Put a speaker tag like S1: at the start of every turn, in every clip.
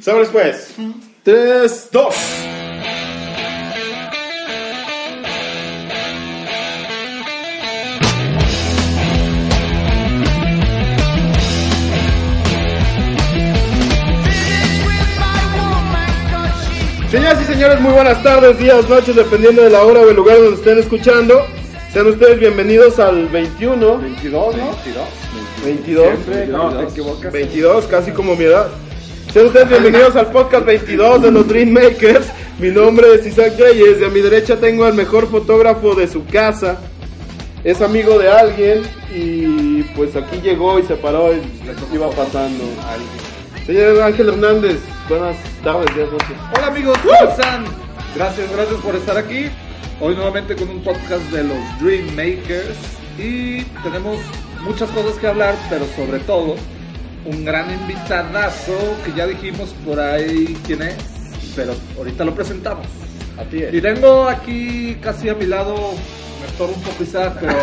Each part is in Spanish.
S1: Sobres pues. 3, 2. Señoras y señores, muy buenas tardes, días, noches, dependiendo de la hora o el lugar donde estén escuchando. Sean ustedes bienvenidos al 21.
S2: 22, ¿no?
S1: 22.
S2: Siempre, no, te equivocas.
S1: 22, casi como mi edad. Sean ustedes bienvenidos al podcast 22 de los Dream Makers. Mi nombre es Isaac Reyes y a mi derecha tengo al mejor fotógrafo de su casa. Es amigo de alguien y pues aquí llegó y se paró y iba pasando. Señor Ángel Hernández, buenas tardes, días, noches.
S2: Hola amigos, ¿cómo están? Gracias, gracias por estar aquí. Hoy nuevamente con un podcast de los Dream Makers y tenemos muchas cosas que hablar, pero sobre todo un gran invitadazo que ya dijimos por ahí quién es, pero ahorita lo presentamos.
S1: Así
S2: Y tengo aquí casi a mi lado, me estorbo un poco Isaac, pero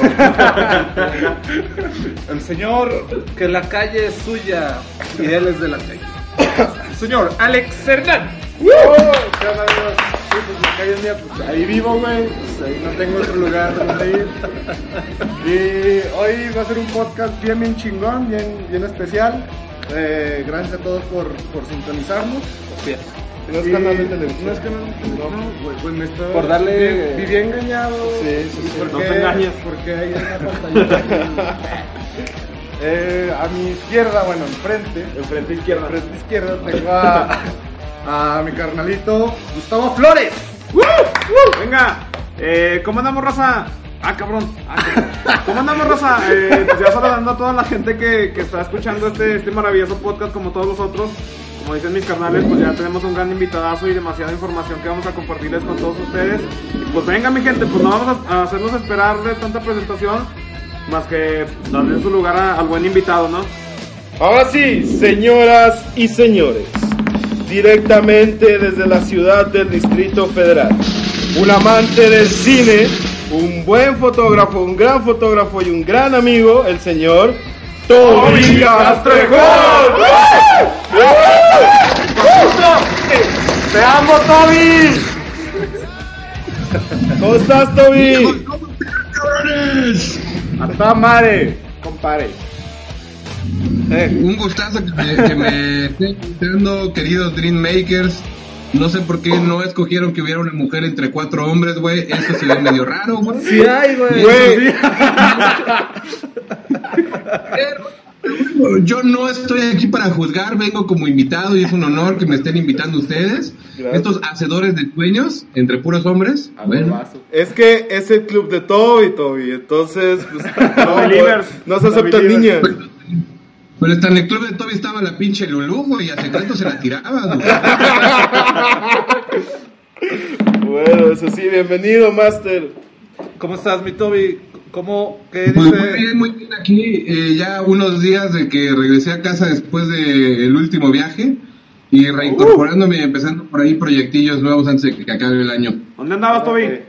S2: el señor que la calle es suya y él es de la calle. Señor Alex Hernández.
S3: Oh. Sí, pues pues ahí vivo, güey. Pues ahí no tengo otro lugar donde ir. Y hoy va a ser un podcast bien, bien chingón, bien, bien especial. Eh, gracias a todos por, por sintonizarnos.
S1: No es canal de televisión.
S3: No es canal de televisión. No, güey, pues me estoy.
S2: Por darle-
S3: Viví, engañado.
S1: Sí, sí,
S3: ¿Y
S1: sí,
S3: por
S1: no
S3: qué?
S1: te engañes.
S3: Porque hay una pantalla. Eh, a mi izquierda, bueno, enfrente.
S1: Enfrente izquierda.
S3: Enfrente izquierda tengo a, a mi carnalito Gustavo Flores.
S4: Venga, eh, ¿cómo andamos, raza? Ah, cabrón. Ah. ¿Cómo andamos, raza? Eh, pues ya saludando a toda la gente que, que está escuchando este, este maravilloso podcast como todos los otros. Como dicen mis carnales, pues ya tenemos un gran invitadazo y demasiada información que vamos a compartirles con todos ustedes. Pues venga, mi gente, pues no vamos a, hacernos esperar de tanta presentación, más que darle su lugar al buen invitado, ¿no?
S1: Ahora sí, señoras y señores, directamente desde la ciudad del Distrito Federal, un amante del cine, un buen fotógrafo, un gran fotógrafo y un gran amigo, el señor Toby Castrejón. ¡Te amo, Toby! ¿Cómo estás, Toby? A toda madre, compadre.
S5: Un gustazo que me, que me estén invitando, queridos Dream Makers. No sé por qué no escogieron que hubiera una mujer entre cuatro hombres, güey. Eso se ve medio raro, güey.
S2: Sí hay, güey.
S5: Yo no estoy aquí para juzgar, vengo como invitado y es un honor que me estén invitando ustedes.
S1: Gracias.
S5: Estos hacedores de sueños entre puros hombres. Bueno,
S1: Es que es el club de Toby, Toby. Entonces, pues, no, no se aceptan niñas.
S5: Pero hasta en el club de Toby estaba la pinche Lulú, güey, y a secreto se la tiraba, güey.
S1: Bueno, eso sí, bienvenido, Master.
S2: ¿Cómo estás, mi Toby? ¿Cómo? ¿Qué
S5: Pues muy
S2: dice?
S5: bien, muy bien aquí, eh, ya unos días de que regresé a casa después del último viaje y reincorporándome y empezando por ahí proyectillos nuevos antes de que acabe el año.
S4: ¿Dónde andabas, Toby?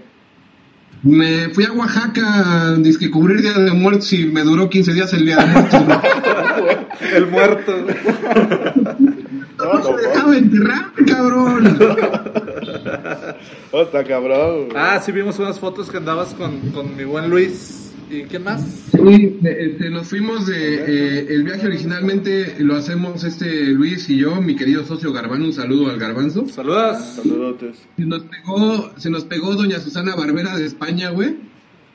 S5: Me fui a Oaxaca, que cubrir Día de Muertos y me duró 15 días el Día de Muertos.
S2: El muerto.
S5: No se dejaba enterrar, cabrón.
S1: Oh, está cabrón.
S2: Ah, sí vimos unas fotos que andabas con, con mi buen Luis. ¿Y quién más?
S5: Sí, este, nos fuimos de eh, el viaje originalmente lo hacemos este Luis y yo, mi querido socio Garbano, un saludo al Garbanzo.
S2: Saludas.
S1: Saludotes.
S5: Se nos pegó, se nos pegó doña Susana Barbera de España, güey.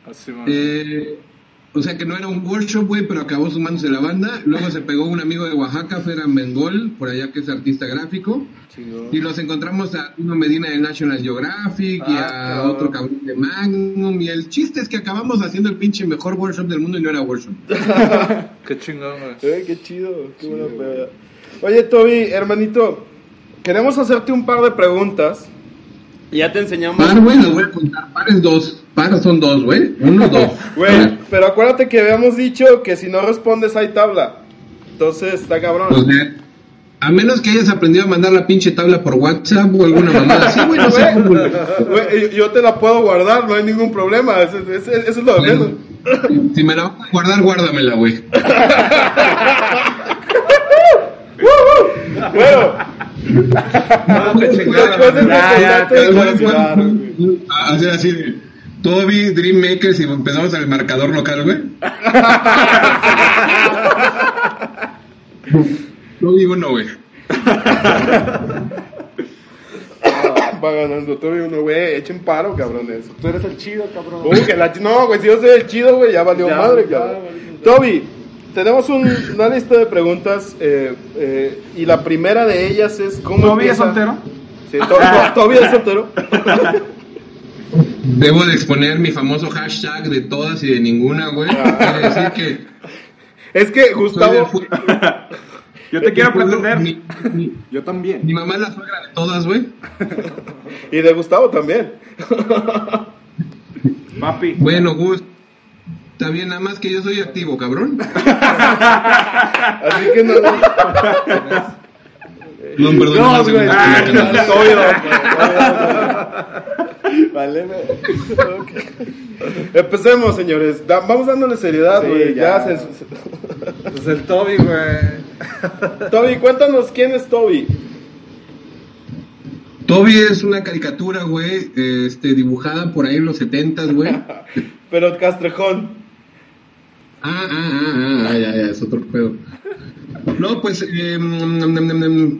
S2: Así, man.
S5: Eh, o sea que no era un workshop, güey, pero acabó sumándose la banda. Luego se pegó un amigo de Oaxaca, Ferran Bengol, por allá que es artista gráfico. Y los encontramos a uno Medina de National Geographic y
S1: Ah,
S5: a
S1: cabrón.
S5: otro cabrón de Magnum. Y el chiste es que acabamos haciendo el pinche mejor workshop del mundo y no era workshop.
S2: Qué chingón, güey.
S1: Eh, qué chido, qué buena peda. Oye, Toby, hermanito, queremos hacerte un par de preguntas. Y Ya te enseñamos.
S5: Par, güey, los voy a contar. Par es dos. Par son dos, güey. Uno, dos.
S1: Güey, pero acuérdate que habíamos dicho que si no respondes hay tabla. Entonces está cabrón.
S5: pues, de- a menos que hayas aprendido a mandar la pinche tabla por WhatsApp o alguna mamada así, güey, no sé.
S1: Güey, yo- te la puedo guardar, no hay ningún problema. Eso, eso- eso es lo de menos.
S5: Si me la vas a guardar, guárdamela, güey.
S1: Bueno,
S2: No,
S5: Hacer así de Toby, Dream Makers y empezamos al marcador local, güey. Toby uno, güey.
S1: Va ganando Toby uno, güey. Echen paro, cabrones.
S3: Tú eres el chido, cabrón.
S1: Uy, que la ch- no, güey, si yo soy el chido, güey, ya valió
S3: Ya,
S1: madre,
S3: ya
S1: cabrón. Toby, tenemos un- una lista de preguntas eh, eh, y la primera de ellas es cómo
S4: ¿Toby es
S1: empieza-
S4: soltero?
S1: Sí, to- to- Toby es soltero.
S5: Debo de exponer mi famoso hashtag de todas y de ninguna, güey. Quiere decir que
S1: es que Gustavo,
S4: Yo te quiero pretender.
S5: Mi, mi-
S3: Yo también.
S5: mi mamá es la suegra de todas, güey.
S1: y de Gustavo también.
S4: Papi.
S5: Bueno, Gus. Está bien, nada más que yo soy activo, cabrón.
S1: Así que no.
S5: No, perdón.
S1: No,
S5: no,
S1: güey. Ah, Toby, no, Vale, me- ok. Empecemos, señores. Da- vamos dándole seriedad,
S3: Sí,
S1: güey. ya.
S3: ya.
S1: se-
S2: Pues el Toby, güey.
S1: Toby, cuéntanos quién es Toby.
S5: Toby es una caricatura, güey, este, dibujada por ahí en los setentas, güey.
S1: Pero Castrejón.
S5: Ah, ah, ah, ah, ya, ya, es otro pedo. No, pues, eh,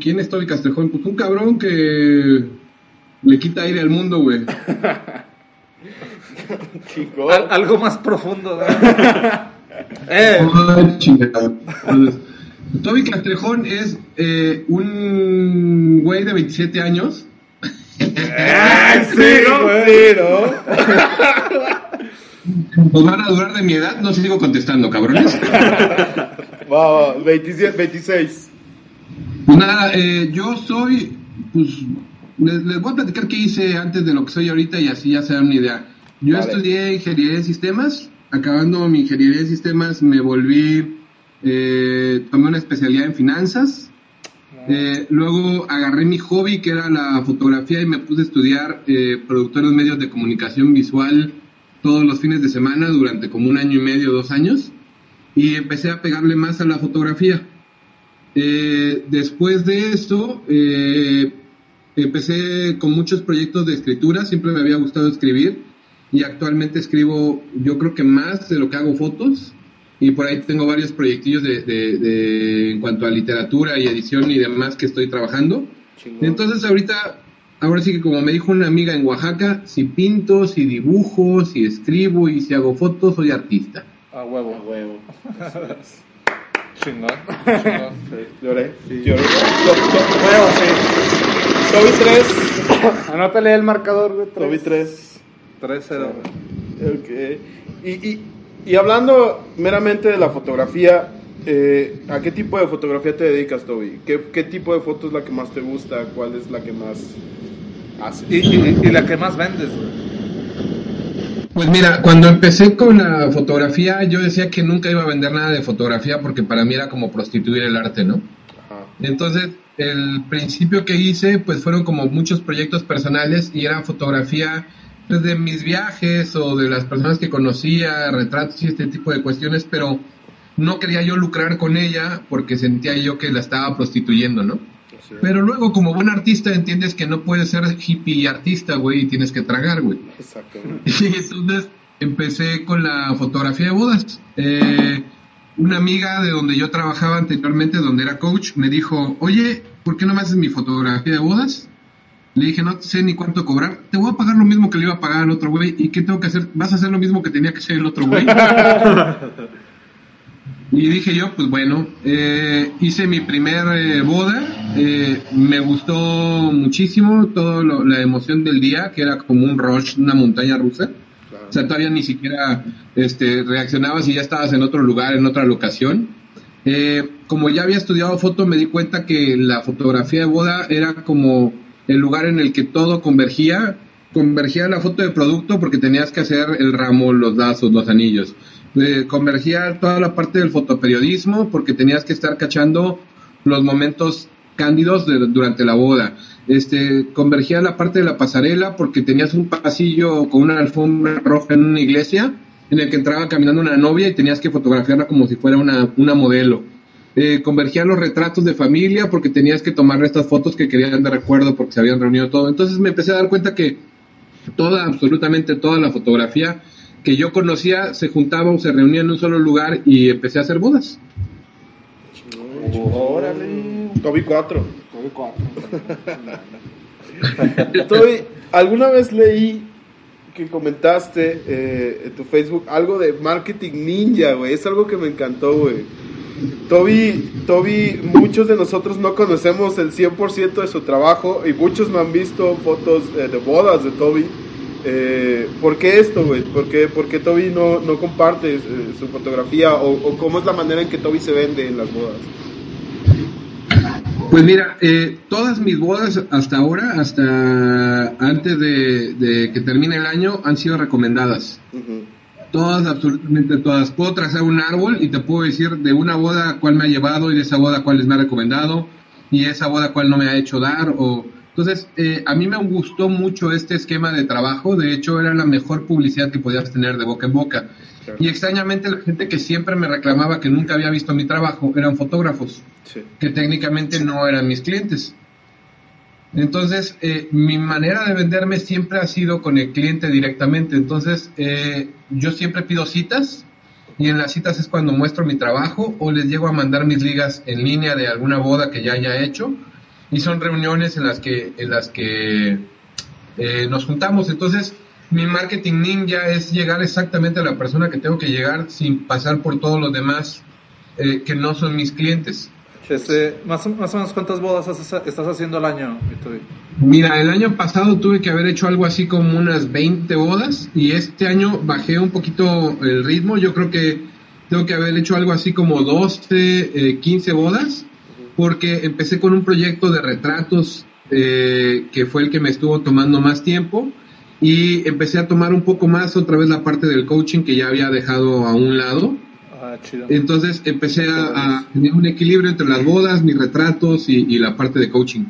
S5: ¿quién es Toby Castrejón? Pues un cabrón que le quita aire al mundo, güey.
S1: Chico.
S2: Al- algo más profundo, güey. eh,
S5: Ay, chingada. Entonces, Toby Castrejón es eh, un güey de 27 años.
S1: Ay, sí, güey. Sí, ¿no?
S5: Pues van a durar de mi edad, no sigo contestando, cabrones.
S1: Va, va, 27, 26.
S5: Pues nada, eh, yo soy, pues, les, les voy a platicar qué hice antes de lo que soy ahorita y así ya se dan una idea. Yo
S1: Vale.
S5: estudié ingeniería de sistemas, acabando mi ingeniería de sistemas me volví, eh, tomé una especialidad en finanzas, eh, luego agarré mi hobby que era la fotografía y me puse a estudiar eh, productores medios de comunicación visual todos los fines de semana durante como un año y medio, dos años y empecé a pegarle más a la fotografía. Eh, después de esto, eh, empecé con muchos proyectos de escritura, siempre me había gustado escribir y actualmente escribo yo creo que más de lo que hago fotos y por ahí tengo varios proyectillos de, de- de- en cuanto a literatura y edición y demás que estoy trabajando. Entonces ahorita, ahora sí que como me dijo una amiga en Oaxaca, si pinto, si dibujo, si escribo y si hago fotos, soy artista.
S2: a huevo.
S1: Huevo.
S2: Chingón. chingón.
S1: Lloré. Lloré. To- to- Huevo, sí. Toby 3.
S3: Anótale el marcador, güey.
S1: Toby 3.
S2: 3-0.
S1: Ok. Y, y, y hablando meramente de la fotografía, eh, ¿a qué tipo de fotografía te dedicas, Toby? ¿Qué, ¿Qué tipo de foto es la que más te gusta? ¿Cuál es la que más haces?
S2: Y, y, y la que más vendes, güey.
S5: Pues mira, cuando empecé con la fotografía, yo decía que nunca iba a vender nada de fotografía porque para mí era como prostituir el arte, ¿no?
S1: Ajá.
S5: Entonces, el principio que hice, pues fueron como muchos proyectos personales y era fotografía pues, de mis viajes o de las personas que conocía, retratos y este tipo de cuestiones, pero no quería yo lucrar con ella porque sentía yo que la estaba prostituyendo, ¿no?
S1: Sí.
S5: Pero luego, como buen artista, entiendes que no puedes ser hippie y artista, güey, y tienes que tragar, güey.
S1: Exactamente.
S5: Y entonces empecé con la fotografía de bodas. Eh, una amiga de donde yo trabajaba anteriormente, donde era coach, me dijo, oye, ¿por qué no me haces mi fotografía de bodas? Le dije, no sé ni cuánto cobrar, te voy a pagar lo mismo que le iba a pagar al otro güey. ¿Y qué tengo que hacer? Vas a hacer lo mismo que tenía que hacer el otro güey. y dije yo, pues bueno, eh, hice mi primer eh, boda, eh, me gustó muchísimo toda la emoción del día, que era como un rush, una montaña rusa. O sea, todavía ni siquiera este, reaccionabas y ya estabas en otro lugar, en otra locación. Eh, como ya había estudiado foto, me di cuenta que la fotografía de boda era como el lugar en el que todo convergía. Convergía la foto de producto porque tenías que hacer el ramo, los lazos, los anillos. Eh, convergía toda la parte del fotoperiodismo porque tenías que estar cachando los momentos cándidos durante la boda. Este, convergía la parte de la pasarela porque tenías un pasillo con una alfombra roja en una iglesia en el que entraba caminando una novia y tenías que fotografiarla como si fuera una, una modelo. Eh, convergían los retratos de familia porque tenías que tomar estas fotos que querían de recuerdo porque se habían reunido todo. Entonces me empecé a dar cuenta que toda, absolutamente toda la fotografía que yo conocía se juntaba o se reunía en un solo lugar y empecé a hacer bodas.
S1: Órale. Toby 4.
S3: Toby 4.
S1: Toby, alguna vez leí que comentaste eh, en tu Facebook algo de marketing ninja, güey. Es algo que me encantó, güey. Toby, Toby, muchos de nosotros no conocemos el 100% de su trabajo y muchos me han visto fotos eh, de bodas de Toby. Eh, ¿Por qué esto, güey? ¿Por qué, por qué Toby no, no comparte eh, su fotografía o, o cómo es la manera en que Toby se vende en las bodas?
S5: Pues mira, eh, todas mis bodas hasta ahora, hasta antes de, de, que termine el año, han sido recomendadas. Todas, absolutamente todas. Puedo trazar un árbol y te puedo decir de una boda cuál me ha llevado y de esa boda cuál me ha recomendado y esa boda cuál no me ha hecho dar. o Entonces, eh, a mí me gustó mucho este esquema de trabajo. De hecho, era la mejor publicidad que podías tener de boca en boca.
S1: Claro.
S5: Y extrañamente la gente que siempre me reclamaba que nunca había visto mi trabajo eran fotógrafos
S1: Sí.
S5: que técnicamente no eran mis clientes. Entonces, eh, mi manera de venderme siempre ha sido con el cliente directamente. Entonces, eh, yo siempre pido citas y en las citas es cuando muestro mi trabajo o les llego a mandar mis ligas en línea de alguna boda que ya haya hecho y son reuniones en las que, en las que eh, nos juntamos. Entonces, mi marketing ninja es llegar exactamente a la persona que tengo que llegar sin pasar por todos los demás eh, que no son mis clientes.
S2: Este, más, más o menos, ¿cuántas bodas estás haciendo al año?
S5: Mira, el año pasado tuve que haber hecho algo así como unas 20 bodas y este año bajé un poquito el ritmo. Yo creo que tengo que haber hecho algo así como 12, eh, 15 bodas porque empecé con un proyecto de retratos eh, que fue el que me estuvo tomando más tiempo y empecé a tomar un poco más otra vez la parte del coaching que ya había dejado a un lado.
S2: Ah, chido.
S5: Entonces empecé a, a tener un equilibrio entre las bodas, mis retratos y, y la parte de coaching.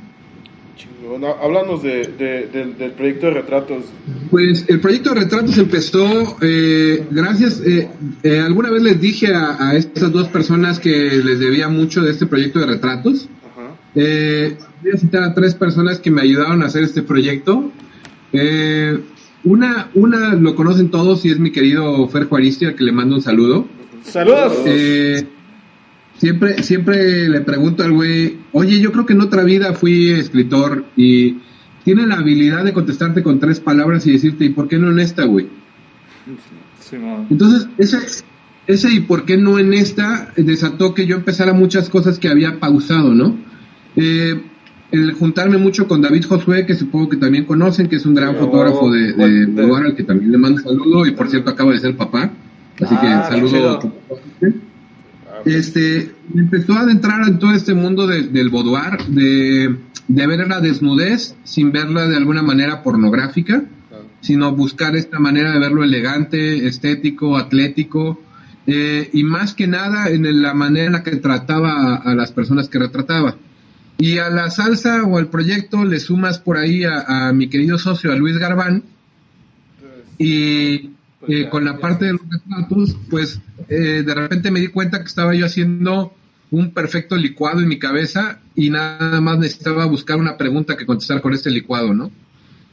S1: Há- Háblanos de, de- del, del proyecto de retratos.
S5: Pues el proyecto de retratos empezó eh, gracias, eh, eh, alguna vez les dije a, a estas dos personas que les debía mucho de este proyecto de retratos.
S1: Ajá.
S5: Eh, voy a citar a tres personas que me ayudaron a hacer este proyecto. Eh, una, una lo conocen todos y es mi querido Fer Juaristi, al que le mando un saludo.
S2: ¡Saludos!
S5: Siempre, siempre le pregunto al güey, oye, yo creo que en otra vida fui escritor y tiene la habilidad de contestarte con tres palabras y decirte, ¿y por qué no en esta, güey?
S2: Simón.
S5: Entonces, ese, ese y por qué no en esta desató que yo empezara muchas cosas que había pausado, ¿no? Eh, el juntarme mucho con David Josué, que supongo que también conocen, que es un gran
S1: Sí,
S5: fotógrafo de, de
S1: de-
S5: Boudoir, al que también le mando un saludo y por cierto acaba de ser papá. Así que
S2: Ah,
S5: saludo. Este, me empezó a adentrar en todo este mundo de- del boudoir, de, de ver la desnudez sin verla de alguna manera pornográfica, sino buscar esta manera de verlo elegante, estético, atlético, eh, y más que nada en la manera en la que trataba a, a las personas que retrataba. Y a la salsa o al proyecto le sumas por ahí a, a mi querido socio, a Luis Garbán, y eh, con la parte de los retratos, pues eh, de repente me di cuenta que estaba yo haciendo un perfecto licuado en mi cabeza y nada más necesitaba buscar una pregunta que contestar con este licuado, ¿no?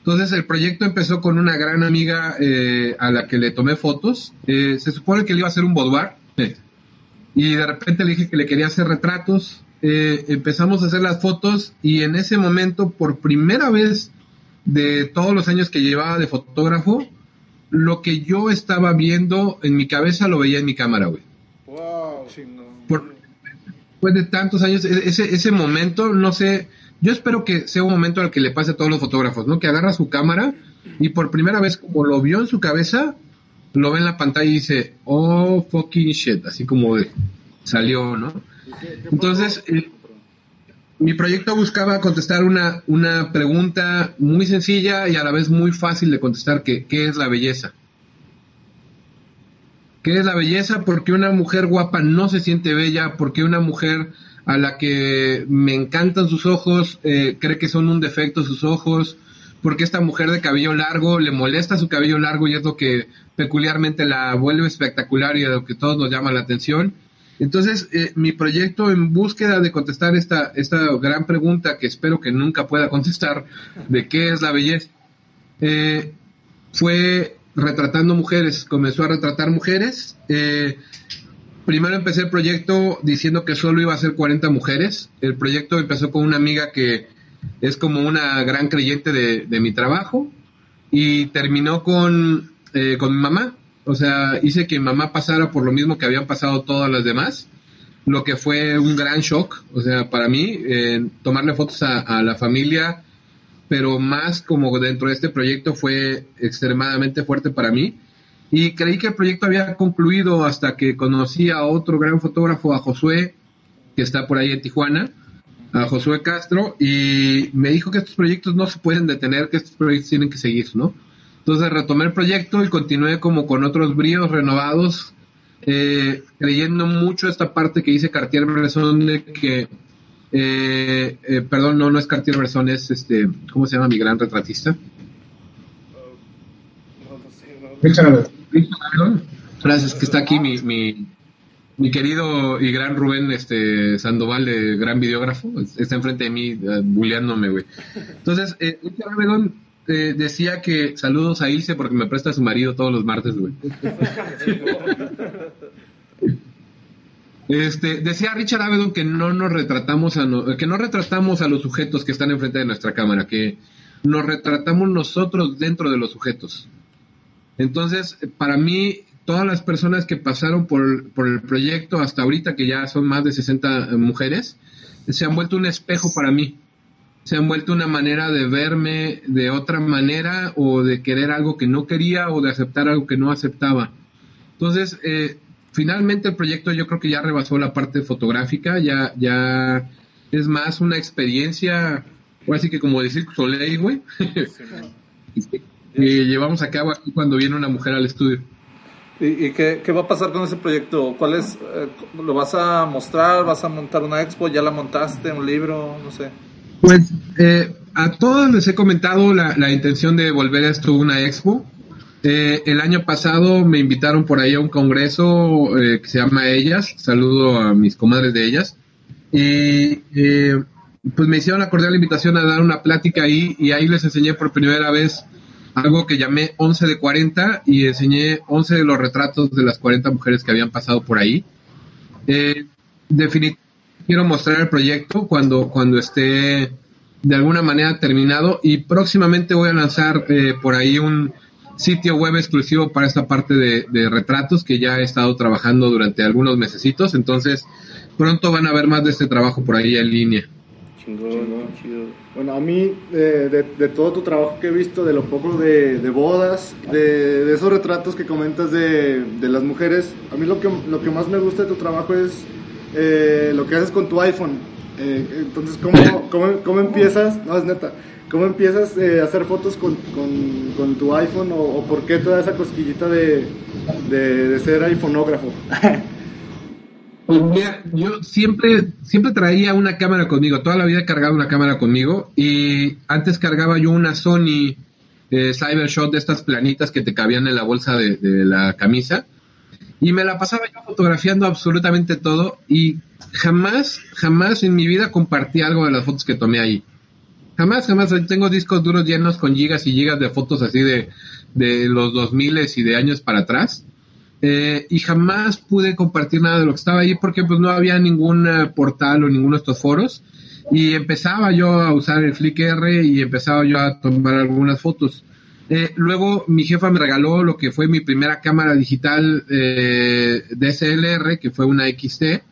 S5: Entonces el proyecto empezó con una gran amiga eh, a la que le tomé fotos. Eh, se supone que le iba a hacer un boudoir. eh, y de repente le dije que le quería hacer retratos. Empezamos a hacer las fotos y en ese momento, por primera vez de todos los años que llevaba de fotógrafo, lo que yo estaba viendo en mi cabeza lo veía en mi cámara, güey.
S1: Wow.
S5: Por- después de tantos años, e- ese, ese momento, no sé, yo espero que sea un momento al que le pase a todos los fotógrafos, ¿no? Que agarra su cámara y por primera vez, como lo vio en su cabeza, lo ve en la pantalla y dice, oh, fucking shit, así como de, salió, ¿no? Entonces, eh, mi proyecto buscaba contestar una, una pregunta muy sencilla y a la vez muy fácil de contestar, que, ¿qué es la belleza? ¿Qué es la belleza? Porque una mujer guapa no se siente bella, porque una mujer a la que me encantan sus ojos eh, cree que son un defecto sus ojos, porque esta mujer de cabello largo le molesta su cabello largo y es lo que peculiarmente la vuelve espectacular y a lo que todos nos llama la atención. Entonces, eh, mi proyecto en búsqueda de contestar esta, esta gran pregunta que espero que nunca pueda contestar de qué es la belleza, eh, fue retratando mujeres, comenzó a retratar mujeres. eh, primero empecé el proyecto diciendo que solo iba a ser 40 mujeres. El proyecto empezó con una amiga que es como una gran creyente de, de mi trabajo y terminó con, eh, con mi mamá. O sea, hice que mamá pasara por lo mismo que habían pasado todas las demás, lo que fue un gran shock, o sea, para mí, tomarle fotos a, a la familia, pero más como dentro de este proyecto fue extremadamente fuerte para mí. Y creí que el proyecto había concluido hasta que conocí a otro gran fotógrafo, a Josué, que está por ahí en Tijuana, a Josué Castro, y me dijo que estos proyectos no se pueden detener, que estos proyectos tienen que seguir, ¿no? Entonces retomé el proyecto y continué como con otros bríos renovados, eh, creyendo mucho esta parte que dice Cartier-Bresson de que, eh, eh, perdón, no, no es Cartier-Bresson, es este, ¿cómo se llama mi gran retratista? Richard. Gracias, que está aquí mi, mi, mi querido y gran Rubén este Sandoval, de gran videógrafo, está enfrente de mí, eh, bulleándome, güey. Entonces, eh, Richard eh, decía que saludos a Ilse porque me presta su marido todos los martes, güey. Este, decía Richard Avedon que no nos retratamos a no- que no retratamos a los sujetos que están enfrente de nuestra cámara, que nos retratamos nosotros dentro de los sujetos. Entonces, para mí, todas las personas que pasaron por, por el proyecto hasta ahorita, que ya son más de 60 mujeres, se han vuelto un espejo para mí. Se han vuelto una manera de verme de otra manera o de querer algo que no quería o de aceptar algo que no aceptaba. Entonces, eh, finalmente el proyecto yo creo que ya rebasó la parte fotográfica, ya, ya es más una experiencia, o así que como decir Soleil, güey, que llevamos a cabo aquí cuando viene una mujer al estudio.
S2: ¿Y, y qué, qué va a pasar con ese proyecto? ¿Cuál es? eh, ¿Lo vas a mostrar? ¿Vas a montar una expo? ¿Ya la montaste? ¿Un libro? No sé.
S5: Pues eh, a todos les he comentado la, la intención de volver a esto una expo. Eh, el año pasado me invitaron por ahí a un congreso eh, que se llama Ellas. Saludo a mis comadres de ellas. Y eh, pues me hicieron la cordial invitación a dar una plática ahí y ahí les enseñé por primera vez algo que llamé 11 de 40 y enseñé 11 de los retratos de las 40 mujeres que habían pasado por ahí. Eh, definitivamente quiero mostrar el proyecto cuando, cuando esté de alguna manera terminado y próximamente voy a lanzar eh, por ahí un sitio web exclusivo para esta parte de, de retratos que ya he estado trabajando durante algunos mesecitos, entonces pronto van a ver más de este trabajo por ahí en línea.
S1: Chingón, chido.
S3: Bueno, a mí, eh, de, de todo tu trabajo que he visto, de lo poco de, de bodas, de, de esos retratos que comentas de, las mujeres, a mí lo que, lo que más me gusta de tu trabajo es eh, lo que haces con tu iPhone. Eh, entonces, ¿cómo, cómo, cómo empiezas? No, es neta. ¿Cómo empiezas eh, a hacer fotos con, con, con tu iPhone o, o por qué toda esa cosquillita de, de, de ser iPhoneógrafo?
S5: Pues mira, yo siempre, siempre traía una cámara conmigo, toda la vida he cargado una cámara conmigo y antes cargaba yo una Sony eh, Cybershot de estas planitas que te cabían en la bolsa de, de la camisa y me la pasaba yo fotografiando absolutamente todo y jamás, jamás en mi vida compartí algo de las fotos que tomé ahí. Jamás, jamás. Tengo discos duros llenos con gigas y gigas de fotos así de, de los 2000 y de años para atrás. eh, y jamás pude compartir nada de lo que estaba ahí porque pues no había ningún eh, portal o ninguno de estos foros y empezaba yo a usar el Flickr y empezaba yo a tomar algunas fotos. Eh, luego mi jefa me regaló lo que fue mi primera cámara digital eh, DSLR, que fue una XT,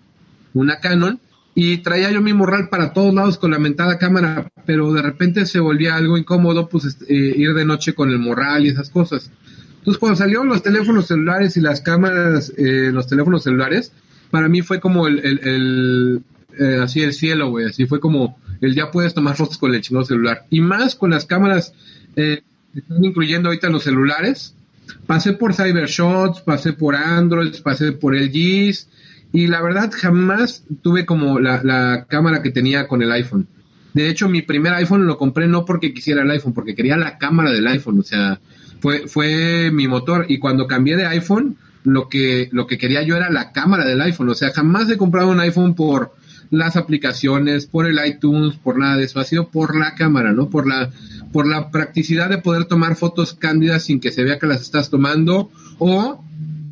S5: una Canon, y traía yo mi morral para todos lados con la mentada cámara, pero de repente se volvía algo incómodo pues este, eh, ir de noche con el morral y esas cosas. Entonces cuando salieron los teléfonos celulares y las cámaras, eh, los teléfonos celulares, para mí fue como el, el, eh, así el cielo, güey, así fue como el ya puedes tomar fotos con el chingado celular. Y más con las cámaras eh, están incluyendo ahorita los celulares. Pasé por Cybershots, pasé por Android, pasé por LGs y la verdad jamás tuve como la, la cámara que tenía con el iPhone. De hecho, mi primer iPhone lo compré no porque quisiera el iPhone, porque quería la cámara del iPhone, o sea, fue, fue mi motor. Y cuando cambié de iPhone, lo que, lo que quería yo era la cámara del iPhone, o sea, jamás he comprado un iPhone por las aplicaciones, por el iTunes, por nada de eso, ha sido por la cámara, ¿no? Por la, por la practicidad de poder tomar fotos cándidas sin que se vea que las estás tomando o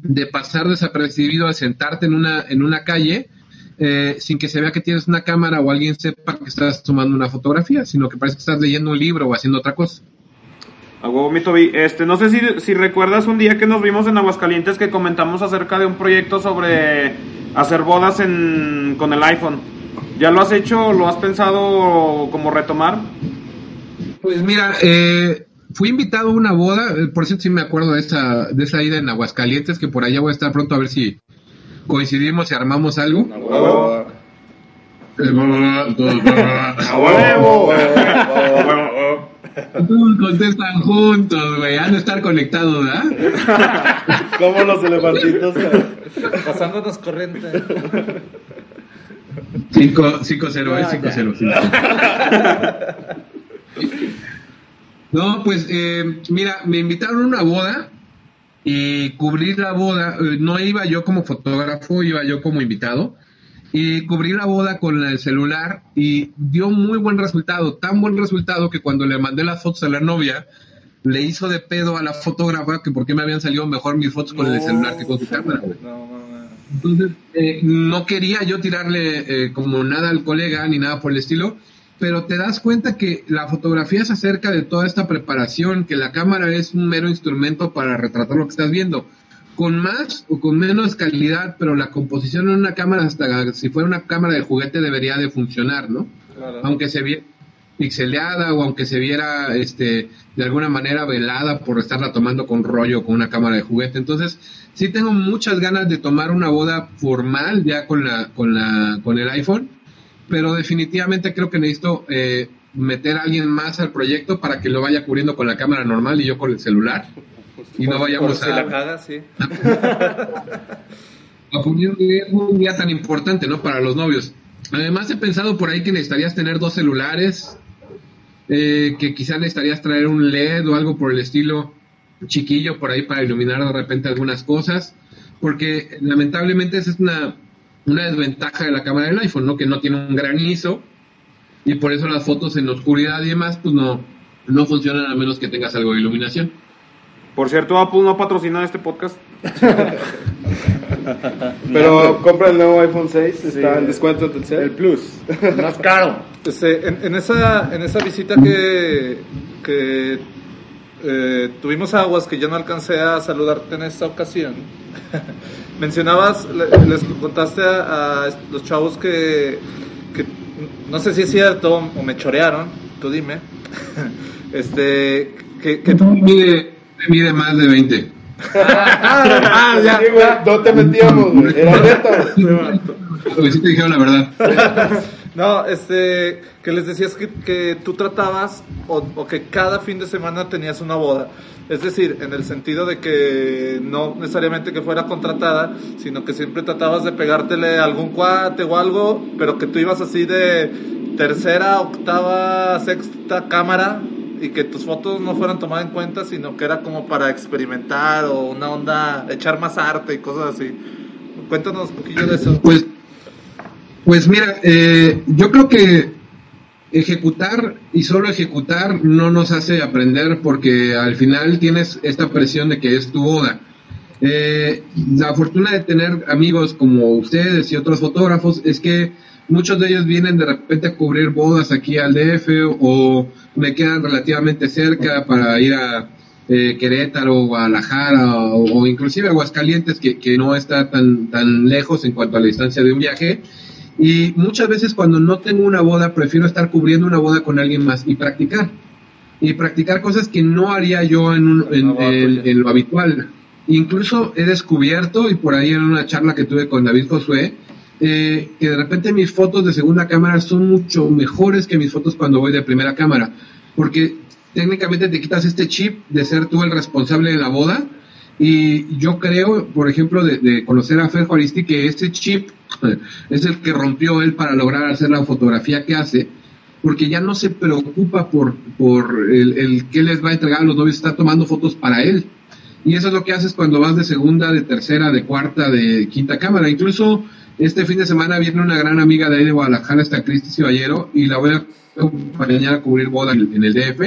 S5: de pasar desapercibido a sentarte en una, en una calle eh, sin que se vea que tienes una cámara o alguien sepa que estás tomando una fotografía, sino que parece que estás leyendo un libro o haciendo otra cosa.
S4: A huevo, mi Toby. Este, no sé si, si recuerdas un día que nos vimos en Aguascalientes que comentamos acerca de un proyecto sobre hacer bodas en, con el iPhone. ¿Ya lo has hecho? ¿Lo has pensado como retomar?
S5: Pues mira, eh, fui invitado a una boda, eh, por cierto sí me acuerdo de esa, de esa ida en Aguascalientes, que por allá voy a estar pronto a ver si coincidimos y armamos algo. Eh,
S1: ¡A huevo!
S5: Todos contestan juntos, güey, han de estar conectados, ¿verdad?
S1: Como los elefantitos.
S2: Pasándonos corriente.
S5: 5-0, es 5-0. No, pues eh, mira, me invitaron a una boda y cubrir la boda, eh, no iba yo como fotógrafo, iba yo como invitado y cubrí la boda con el celular y dio muy buen resultado, tan buen resultado que cuando le mandé las fotos a la novia, le hizo de pedo a la fotógrafa que por qué me habían salido mejor mis fotos con el celular que con su cámara. güey. Entonces, eh, no quería yo tirarle eh, como nada al colega ni nada por el estilo, pero te das cuenta que la fotografía es acerca de toda esta preparación, que la cámara es un mero instrumento para retratar lo que estás viendo. Con más o con menos calidad, pero la composición en una cámara, hasta si fuera una cámara de juguete, debería de funcionar, ¿no? Aunque se viera pixeleada o aunque se viera este de alguna manera velada por estarla tomando con rollo con una cámara de juguete. Entonces, sí tengo muchas ganas de tomar una boda formal ya con la con la con el iPhone, pero definitivamente creo que necesito eh, meter a alguien más al proyecto para que lo vaya cubriendo con la cámara normal y yo con el celular. Y no vayamos a,
S2: la sí.
S5: a un día- un día tan importante, ¿no? Para los novios. Además he pensado por ahí que necesitarías tener dos celulares, eh, que quizás necesitarías traer un LED o algo por el estilo chiquillo por ahí para iluminar de repente algunas cosas, porque lamentablemente esa es una, una desventaja de la cámara del iPhone, ¿no? Que no tiene un gran ISO y por eso las fotos en la oscuridad y demás, pues no, no funcionan a menos que tengas algo de iluminación.
S4: Por cierto, Apple no patrocina este podcast.
S1: Pero compra el nuevo iPhone 6, está en descuento.
S3: El Plus. Más caro.
S2: Este, en, en esa, en esa visita que, que eh, tuvimos a Aguas, que yo no alcancé a saludarte en esta ocasión, mencionabas, le- les contaste a, a los chavos que, que no sé si es cierto o me chorearon, tú dime, este, que, que
S5: Mide, mide más de 20.
S2: ah, ya,
S1: Sí, güey, no te metíamos, güey. Era neta, güey.
S5: Sí te dijeron la verdad.
S2: No, este, que les decías que, que tú tratabas o, o que cada fin de semana tenías una boda. Es decir, en el sentido de que no necesariamente que fuera contratada, sino que siempre tratabas de pegártele a algún cuate o algo, pero que tú ibas así de tercera, octava, sexta cámara y que tus fotos no fueran tomadas en cuenta, sino que era como para experimentar o una onda, echar más arte y cosas así. Cuéntanos un poquillo de eso.
S5: Pues, pues mira, eh, yo creo que ejecutar y solo ejecutar no nos hace aprender porque al final tienes esta presión de que es tu boda. Eh, la fortuna de tener amigos como ustedes y otros fotógrafos es que muchos de ellos vienen de repente a cubrir bodas aquí al DF o me quedan relativamente cerca para ir a eh, Querétaro, Guadalajara o, o inclusive Aguascalientes que, que no está tan, tan lejos en cuanto a la distancia de un viaje. Y muchas veces cuando no tengo una boda prefiero estar cubriendo una boda con alguien más y practicar. Y practicar cosas que no haría yo en, un, en, en- en lo habitual. Incluso he descubierto, y por ahí en una charla que tuve con David Josué, eh, que de repente mis fotos de segunda cámara son mucho mejores que mis fotos cuando voy de primera cámara. Porque técnicamente te quitas este chip de ser tú el responsable de la boda. Y yo creo, por ejemplo, de, conocer a Fer Juaristi, que este chip es el que rompió él para lograr hacer la fotografía que hace, porque ya no se preocupa por, por el, el qué les va a entregar a los novios, está tomando fotos para él. Y eso es lo que haces cuando vas de segunda, de tercera, de cuarta, de quinta cámara. Incluso este fin de semana viene una gran amiga de ahí de Guadalajara, está Cristi Ciballero, y la voy a acompañar a cubrir boda en, el DF.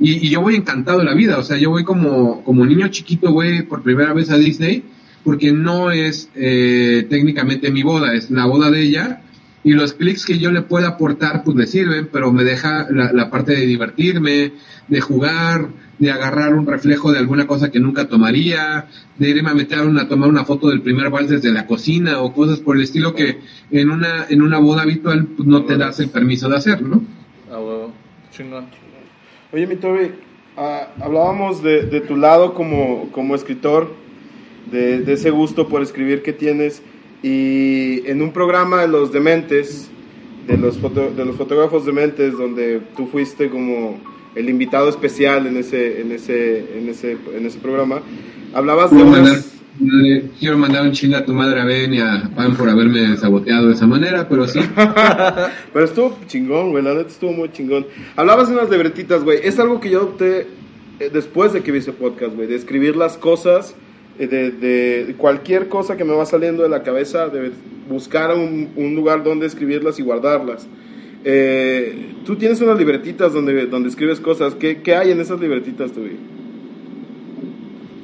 S5: Y, y yo voy encantado de la vida, o sea, yo voy como, como niño chiquito, voy por primera vez a Disney, porque no es eh, técnicamente mi boda, es la boda de ella. Y los clics que yo le pueda aportar, pues le sirven, pero me deja la, parte de divertirme, de jugar, de agarrar un reflejo de alguna cosa que nunca tomaría, de irme a meter una, tomar una foto del primer vals desde la cocina o cosas por el estilo que en una, en una boda habitual pues, no te das el permiso de hacer, ¿no?
S2: Ah, huevo. Chingón.
S1: Oye, mi Toby, ah, hablábamos de, de tu lado como, como escritor, de, de ese gusto por escribir que tienes, y en un programa de los dementes, de los, foto- de los fotógrafos dementes, donde tú fuiste como el invitado especial en ese, en ese, en ese, en ese programa, hablabas de unas...
S5: madre- quiero mandar un chinga a tu madre a Ben y a Pan por haberme saboteado de esa manera, pero sí.
S1: Pero estuvo chingón, güey, la neta estuvo muy chingón. Hablabas de unas libretitas, güey. Es algo que yo adopté eh, después de que vi ese podcast, güey, de escribir las cosas, eh, de, de cualquier cosa que me va saliendo de la cabeza, de buscar un, un lugar donde escribirlas y guardarlas. Eh, tú tienes unas libretitas donde, donde escribes cosas. ¿Qué, qué hay en esas libretitas?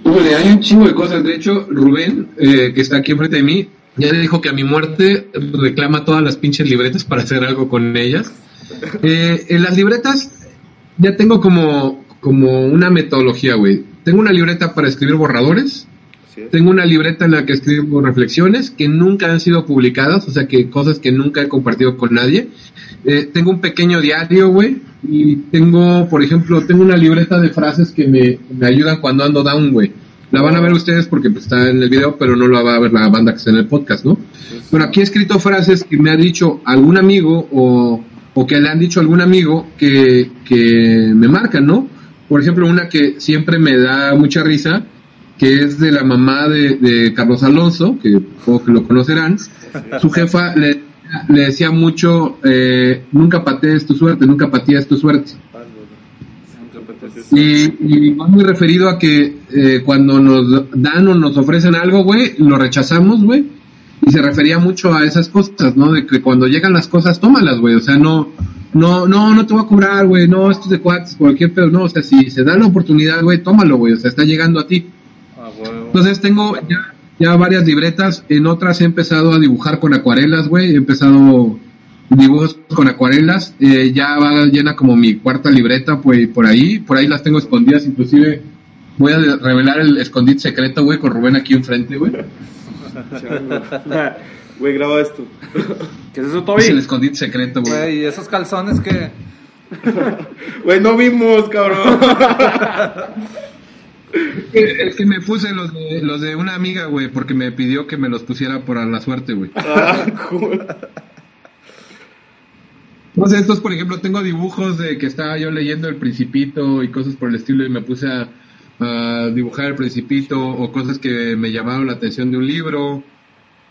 S5: Híjole, hay un chingo de cosas. De hecho, Rubén, eh, que está aquí enfrente de mí, ya le dijo que a mi muerte reclama todas las pinches libretas para hacer algo con ellas. Eh, en las libretas ya tengo como, como una metodología, güey. Tengo una libreta para escribir borradores. Tengo una libreta en la que escribo reflexiones que nunca han sido publicadas, o sea que cosas que nunca he compartido con nadie. Eh, tengo un pequeño diario, güey, y tengo, por ejemplo, tengo una libreta de frases que me, me ayudan cuando ando down, güey. La van a ver ustedes porque pues, está en el video, pero no la va a ver la banda que está en el podcast, ¿no? Pero aquí he escrito frases que me ha dicho algún amigo o, o que le han dicho algún amigo que, que me marcan, ¿no? Por ejemplo, una que siempre me da mucha risa, que es de la mamá de, de Carlos Alonso, que supongo que lo conocerán. Su jefa le, le decía mucho, eh, nunca patees tu suerte, nunca patees tu suerte. Y, y va muy referido a que eh, cuando nos dan o nos ofrecen algo, güey, lo rechazamos, güey. Y se refería mucho a esas cosas, ¿no? De que cuando llegan las cosas, tómalas, güey. O sea, no, no, no, no te voy a cobrar, güey. No, esto es de cuates, cualquier pedo. No, o sea, si se da la oportunidad, güey, tómalo, güey. O sea, está llegando a ti. Entonces tengo ya, ya varias libretas. En otras he empezado a dibujar con acuarelas, güey. He empezado dibujos con acuarelas. Eh, ya va llena como mi cuarta libreta, pues por ahí. Por ahí las tengo escondidas. Inclusive voy a revelar el escondite secreto, güey, con Rubén aquí enfrente, güey.
S1: Güey, graba esto.
S4: ¿Qué es eso,
S5: Es el
S4: Toby?
S5: escondite secreto, güey.
S2: Güey, ¿y esos calzones que
S1: Güey, no vimos, cabrón.
S5: Es que me puse los de, los de una amiga, güey, porque me pidió que me los pusiera por la suerte, güey.
S1: Ah, cool.
S5: No sé, estos, por ejemplo, tengo dibujos de que estaba yo leyendo El Principito y cosas por el estilo y me puse a, a dibujar El Principito o cosas que me llamaron la atención de un libro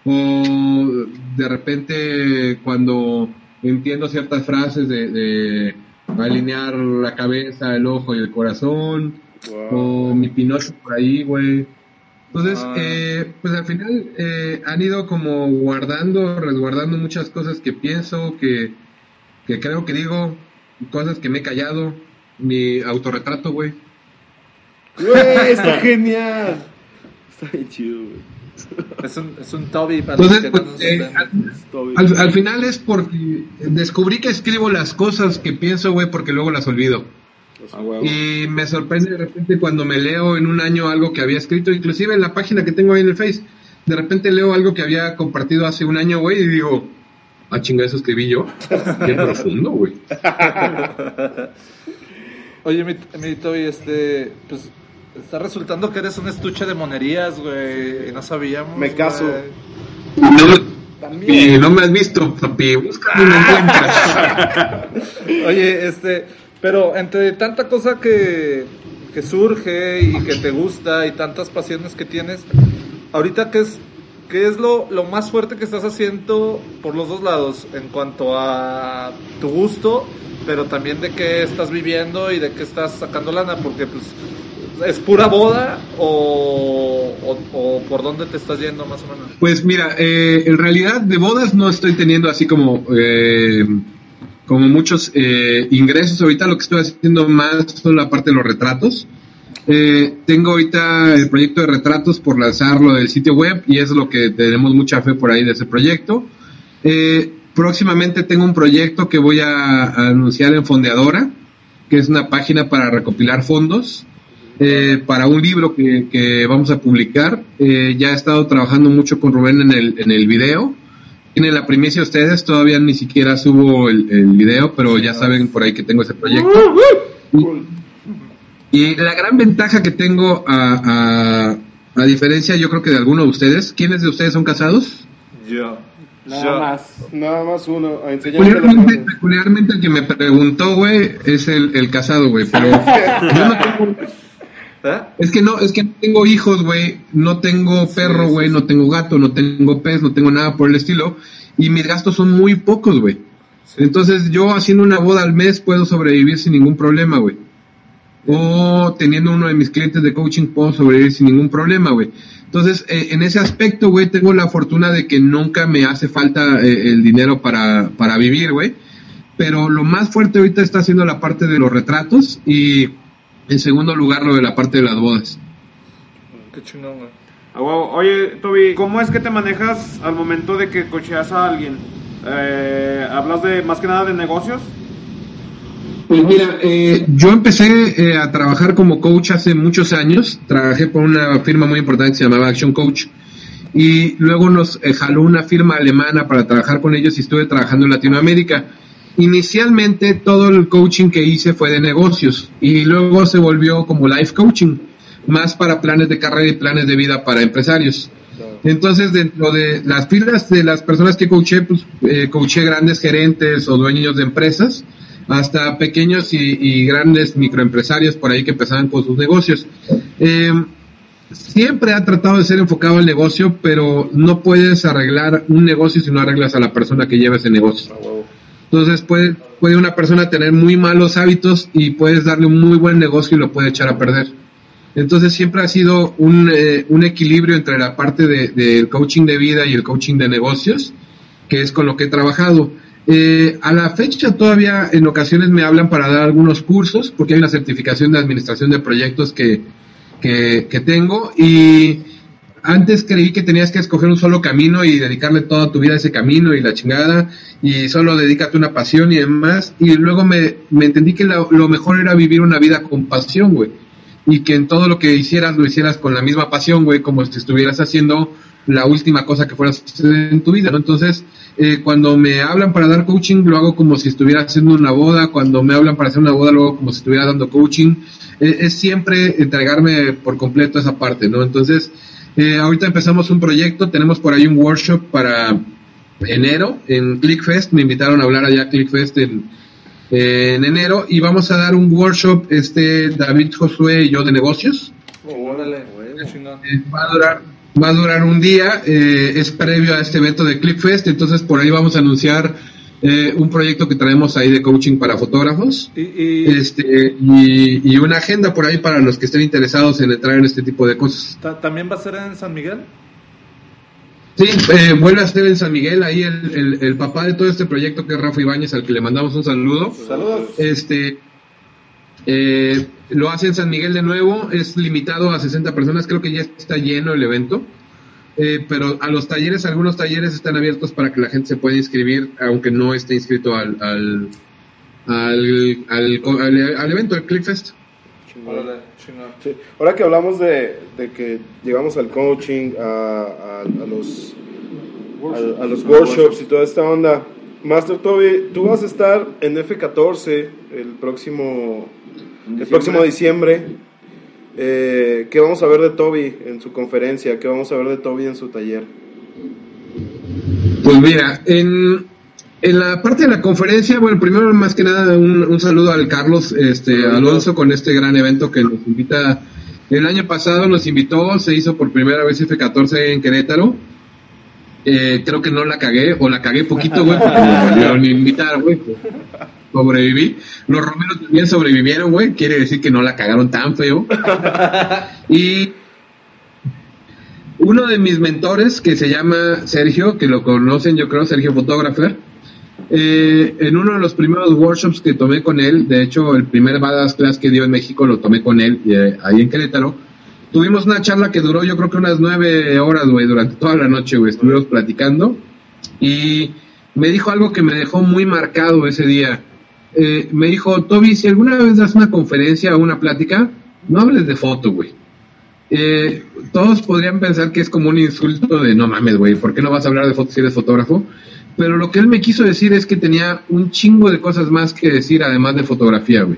S5: o de repente cuando entiendo ciertas frases de, de alinear la cabeza, el ojo y el corazón o mi Pinocho por ahí, güey. Entonces,
S2: Ah.
S5: eh, pues al final eh, han ido como guardando, resguardando muchas cosas que pienso, que, que creo que digo, cosas que me he callado, mi autorretrato, güey.
S1: Güey, está genial. Está bien chido, güey.
S2: Es un, es un Toby para
S5: Entonces,
S2: los que
S5: pues,
S2: no nos
S5: eh. Al, al final es porque descubrí que escribo las cosas que pienso, güey, porque luego las olvido. Y me sorprende de repente cuando me leo en un año algo que había escrito, inclusive en la página que tengo ahí en el Face, de repente leo algo que había compartido hace un año, güey, y digo, ah, chinga, eso escribí yo. Qué profundo, güey.
S2: Oye, mi, mi Toby, este, pues, está resultando que eres un estuche de monerías, güey, y no sabíamos.
S1: Me caso.
S2: güey.
S5: No, y no me has visto, papi, búscame y me encuentras.
S2: Oye, este, pero entre tanta cosa que, que surge y que te gusta y tantas pasiones que tienes, ahorita qué es, qué es lo, lo más fuerte que estás haciendo por los dos lados en cuanto a tu gusto, pero también de qué estás viviendo y de qué estás sacando lana, porque pues es pura boda o, o, por dónde te estás yendo más o menos.
S5: Pues mira, eh, en realidad de bodas no estoy teniendo así como eh, como muchos eh, ingresos. Ahorita lo que estoy haciendo más son la parte de los retratos. Eh, tengo ahorita el proyecto de retratos por lanzarlo del sitio web y es lo que tenemos mucha fe por ahí de ese proyecto. Eh, próximamente tengo un proyecto que voy a, a anunciar en Fondeadora, que es una página para recopilar fondos eh, para un libro que, que vamos a publicar. Eh, ya he estado trabajando mucho con Rubén en el, en el video. Tienen la primicia ustedes, todavía ni siquiera subo el, el video, pero ya saben por ahí que tengo ese proyecto. Y, y la gran ventaja que tengo a, a, a diferencia yo creo que de alguno de ustedes, ¿quiénes de ustedes son casados?
S2: Yo.
S4: Nada más.
S1: Nada más uno.
S5: Peculiarmente, el que me preguntó, güey, es el, el casado, güey, pero yo no tengo,
S2: ¿Eh?
S5: Es que no, es que no tengo hijos, güey. No tengo perro, güey. No tengo gato, no tengo pez, no tengo nada por el estilo. Y mis gastos son muy pocos, güey. Entonces yo haciendo una boda al mes puedo sobrevivir sin ningún problema, güey. O teniendo uno de mis clientes de coaching puedo sobrevivir sin ningún problema, güey. Entonces, eh, en ese aspecto, güey, tengo la fortuna de que nunca me hace falta eh, el dinero para, para vivir, güey. Pero lo más fuerte ahorita está haciendo la parte de los retratos y en segundo lugar lo de la parte de las bodas.
S2: Qué chingón, güey.
S4: Oye, Toby, ¿cómo es que te manejas al momento de que cocheas a alguien? Eh, ¿Hablas de más que nada de negocios?
S5: Pues mira, eh, yo empecé eh, a trabajar como coach hace muchos años. Trabajé por una firma muy importante que se llamaba Action Coach. Y luego nos eh, jaló una firma alemana para trabajar con ellos y estuve trabajando en Latinoamérica. Inicialmente todo el coaching que hice fue de negocios y luego se volvió como life coaching, más para planes de carrera y planes de vida para empresarios. Entonces, dentro de las filas de las personas que coaché, pues eh, coaché grandes gerentes o dueños de empresas, hasta pequeños y, y grandes microempresarios por ahí que empezaban con sus negocios. Eh, siempre ha tratado de ser enfocado al negocio, pero no puedes arreglar un negocio si no arreglas a la persona que lleva ese negocio. Entonces puede, puede una persona tener muy malos hábitos y puedes darle un muy buen negocio y lo puede echar a perder. Entonces siempre ha sido un, eh, un equilibrio entre la parte de- del coaching de vida y el coaching de negocios, que es con lo que he trabajado. Eh, a la fecha todavía en ocasiones me hablan para dar algunos cursos, porque hay una certificación de administración de proyectos que, que tengo y antes creí que tenías que escoger un solo camino y dedicarle toda tu vida a ese camino y la chingada y solo dedícate a una pasión y demás y luego me, entendí que lo, mejor era vivir una vida con pasión, güey y que en todo lo que hicieras lo hicieras con la misma pasión, güey, como si estuvieras haciendo la última cosa que fueras a en tu vida, ¿no? Entonces, eh, cuando me hablan para dar coaching, lo hago como si estuviera haciendo una boda, cuando me hablan para hacer una boda, lo hago como si estuviera dando coaching, Eh, es siempre entregarme por completo esa parte, ¿no? Entonces, eh, ahorita empezamos un proyecto, tenemos por ahí un workshop para enero en ClickFest, me invitaron a hablar allá a ClickFest en, en enero y vamos a dar un workshop, este David Josué y yo de negocios.
S2: Órale, güey.
S5: Eh, va a durar va a durar un día, eh, es previo a este evento de ClickFest, entonces por ahí vamos a anunciar eh, un proyecto que traemos ahí de coaching para fotógrafos.
S2: Y, y
S5: Este, y, y una agenda por ahí para los que estén interesados en entrar en este tipo de cosas.
S2: ta- también va a ser en San Miguel.
S5: Sí, eh, vuelve a ser en San Miguel, ahí el, el, el papá de todo este proyecto que es Rafa Ibáñez, al que le mandamos un saludo.
S1: Saludos.
S5: Este, Eh, lo hace en San Miguel de nuevo, es limitado a 60 personas, creo que ya está lleno el evento. Eh, pero a los talleres, algunos talleres están abiertos para que la gente se pueda inscribir, aunque no esté inscrito al, al, al, al, al- al evento, al ClickFest.
S2: Chingón.
S1: Sí. Ahora que hablamos de, de que llegamos al coaching, a, a- a los, a, a los workshops y toda esta onda, Master Toby, tú vas a estar en F14 el próximo, el próximo diciembre. Eh, ¿Qué vamos a ver de Toby en su conferencia? ¿Qué vamos a ver de Toby en su taller?
S5: Pues mira, en, en la parte de la conferencia, bueno, primero más que nada un, un saludo al Carlos este, Alonso con este gran evento que nos invita. El año pasado nos invitó, se hizo por primera vez F14 en Querétaro. Eh, creo que no la cagué, o la cagué poquito, güey, porque me volvieron a invitar, güey. Sobreviví. Los romeros también sobrevivieron, güey. Quiere decir que no la cagaron tan feo. Y uno de mis mentores, que se llama Sergio, que lo conocen yo creo, Sergio Photographer, eh, en uno de los primeros workshops que tomé con él, de hecho el primer Badass Class que dio en México lo tomé con él eh, ahí en Querétaro, tuvimos una charla que duró yo creo que unas nueve horas, güey, durante toda la noche, güey, estuvimos platicando y me dijo algo que me dejó muy marcado ese día. Eh, me dijo, Toby, si alguna vez das una conferencia o una plática, no hables de foto, güey. Eh, todos podrían pensar que es como un insulto de no mames, güey, ¿por qué no vas a hablar de fotos si eres fotógrafo? Pero lo que él me quiso decir es que tenía un chingo de cosas más que decir además de fotografía, güey.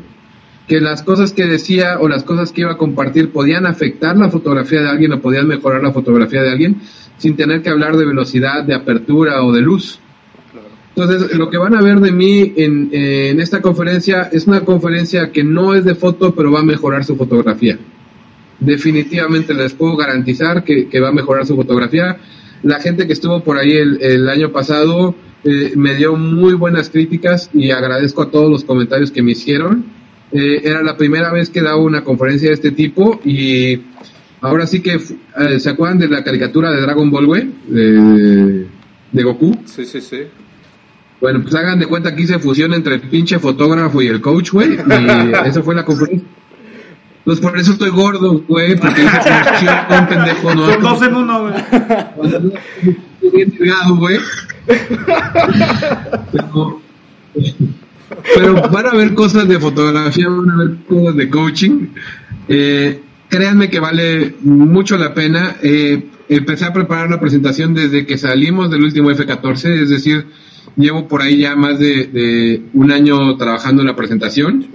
S5: Que las cosas que decía o las cosas que iba a compartir podían afectar la fotografía de alguien o podían mejorar la fotografía de alguien sin tener que hablar de velocidad, de apertura o de luz. Entonces, lo que van a ver de mí en, esta conferencia es una conferencia que no es de foto, pero va a mejorar su fotografía definitivamente les puedo garantizar que, va a mejorar su fotografía. La gente que estuvo por ahí el, el año pasado eh, me dio muy buenas críticas y agradezco a todos los comentarios que me hicieron. Eh, era la primera vez que daba una conferencia de este tipo y ahora sí que, eh, ¿se acuerdan de la caricatura de Dragon Ball, güey? De, de Goku.
S2: Sí, sí, sí.
S5: Bueno, pues hagan de cuenta que hice fusión entre el pinche fotógrafo y el coach, güey. Y eso fue la conferencia. Pues por eso estoy gordo, güey, porque hice fusión, pendejo, no.
S4: Son dos en uno, güey.
S5: Estoy bien delgado, güey. Pero, pero van a ver cosas de fotografía, van a ver cosas de coaching. Eh, créanme que vale mucho la pena. Eh, empecé a preparar la presentación desde que salimos del último F14, es decir, llevo por ahí ya más de, de un año trabajando en la presentación.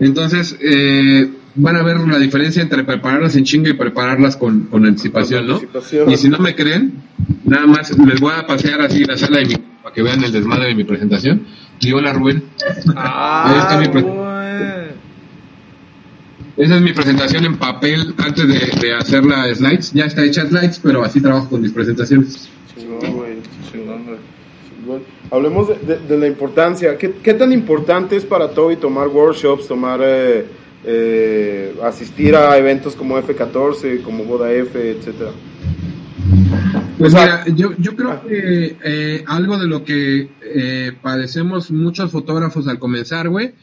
S5: Entonces, eh, van a ver la diferencia entre prepararlas en chinga y prepararlas con, con anticipación, ¿no?
S1: anticipación.
S5: Y si no me creen, nada más les voy a pasear así la sala de mi, para que vean el desmadre de mi presentación. Y hola Rubén. Ahí está mi. Esa es mi presentación en papel antes de, de hacer las slides. Ya está hecha slides, pero así trabajo con mis presentaciones.
S1: Güey. Hablemos de, de- de la importancia. ¿Qué, qué tan importante es para Toby tomar workshops, tomar, eh, eh, asistir a eventos como F14, como Boda F, etcétera?
S5: Pues mira, yo, yo creo que eh, algo de lo que eh, padecemos muchos fotógrafos al comenzar, güey,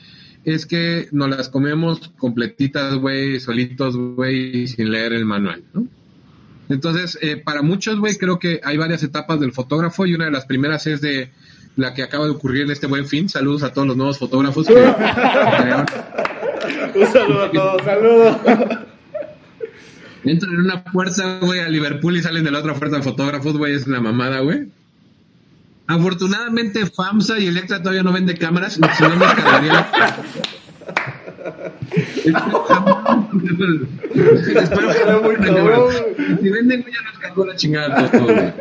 S5: es que nos las comemos completitas, güey, solitos, güey, sin leer el manual, ¿no? Entonces, eh, para muchos, güey, creo que hay varias etapas del fotógrafo y una de las primeras es de la que acaba de ocurrir en este buen fin. Saludos a todos los nuevos fotógrafos que.
S1: Un saludo a todos. Saludos.
S5: Entran en una puerta, güey, a Liverpool y salen de la otra puerta fotógrafos, güey, es una mamada, güey. Afortunadamente FAMSA y Electra todavía no vende cámaras, si no me cargaría. Espero que no
S1: muy cabrón.
S5: Si venden, güey, ya nos cargó la chingada todo, güey.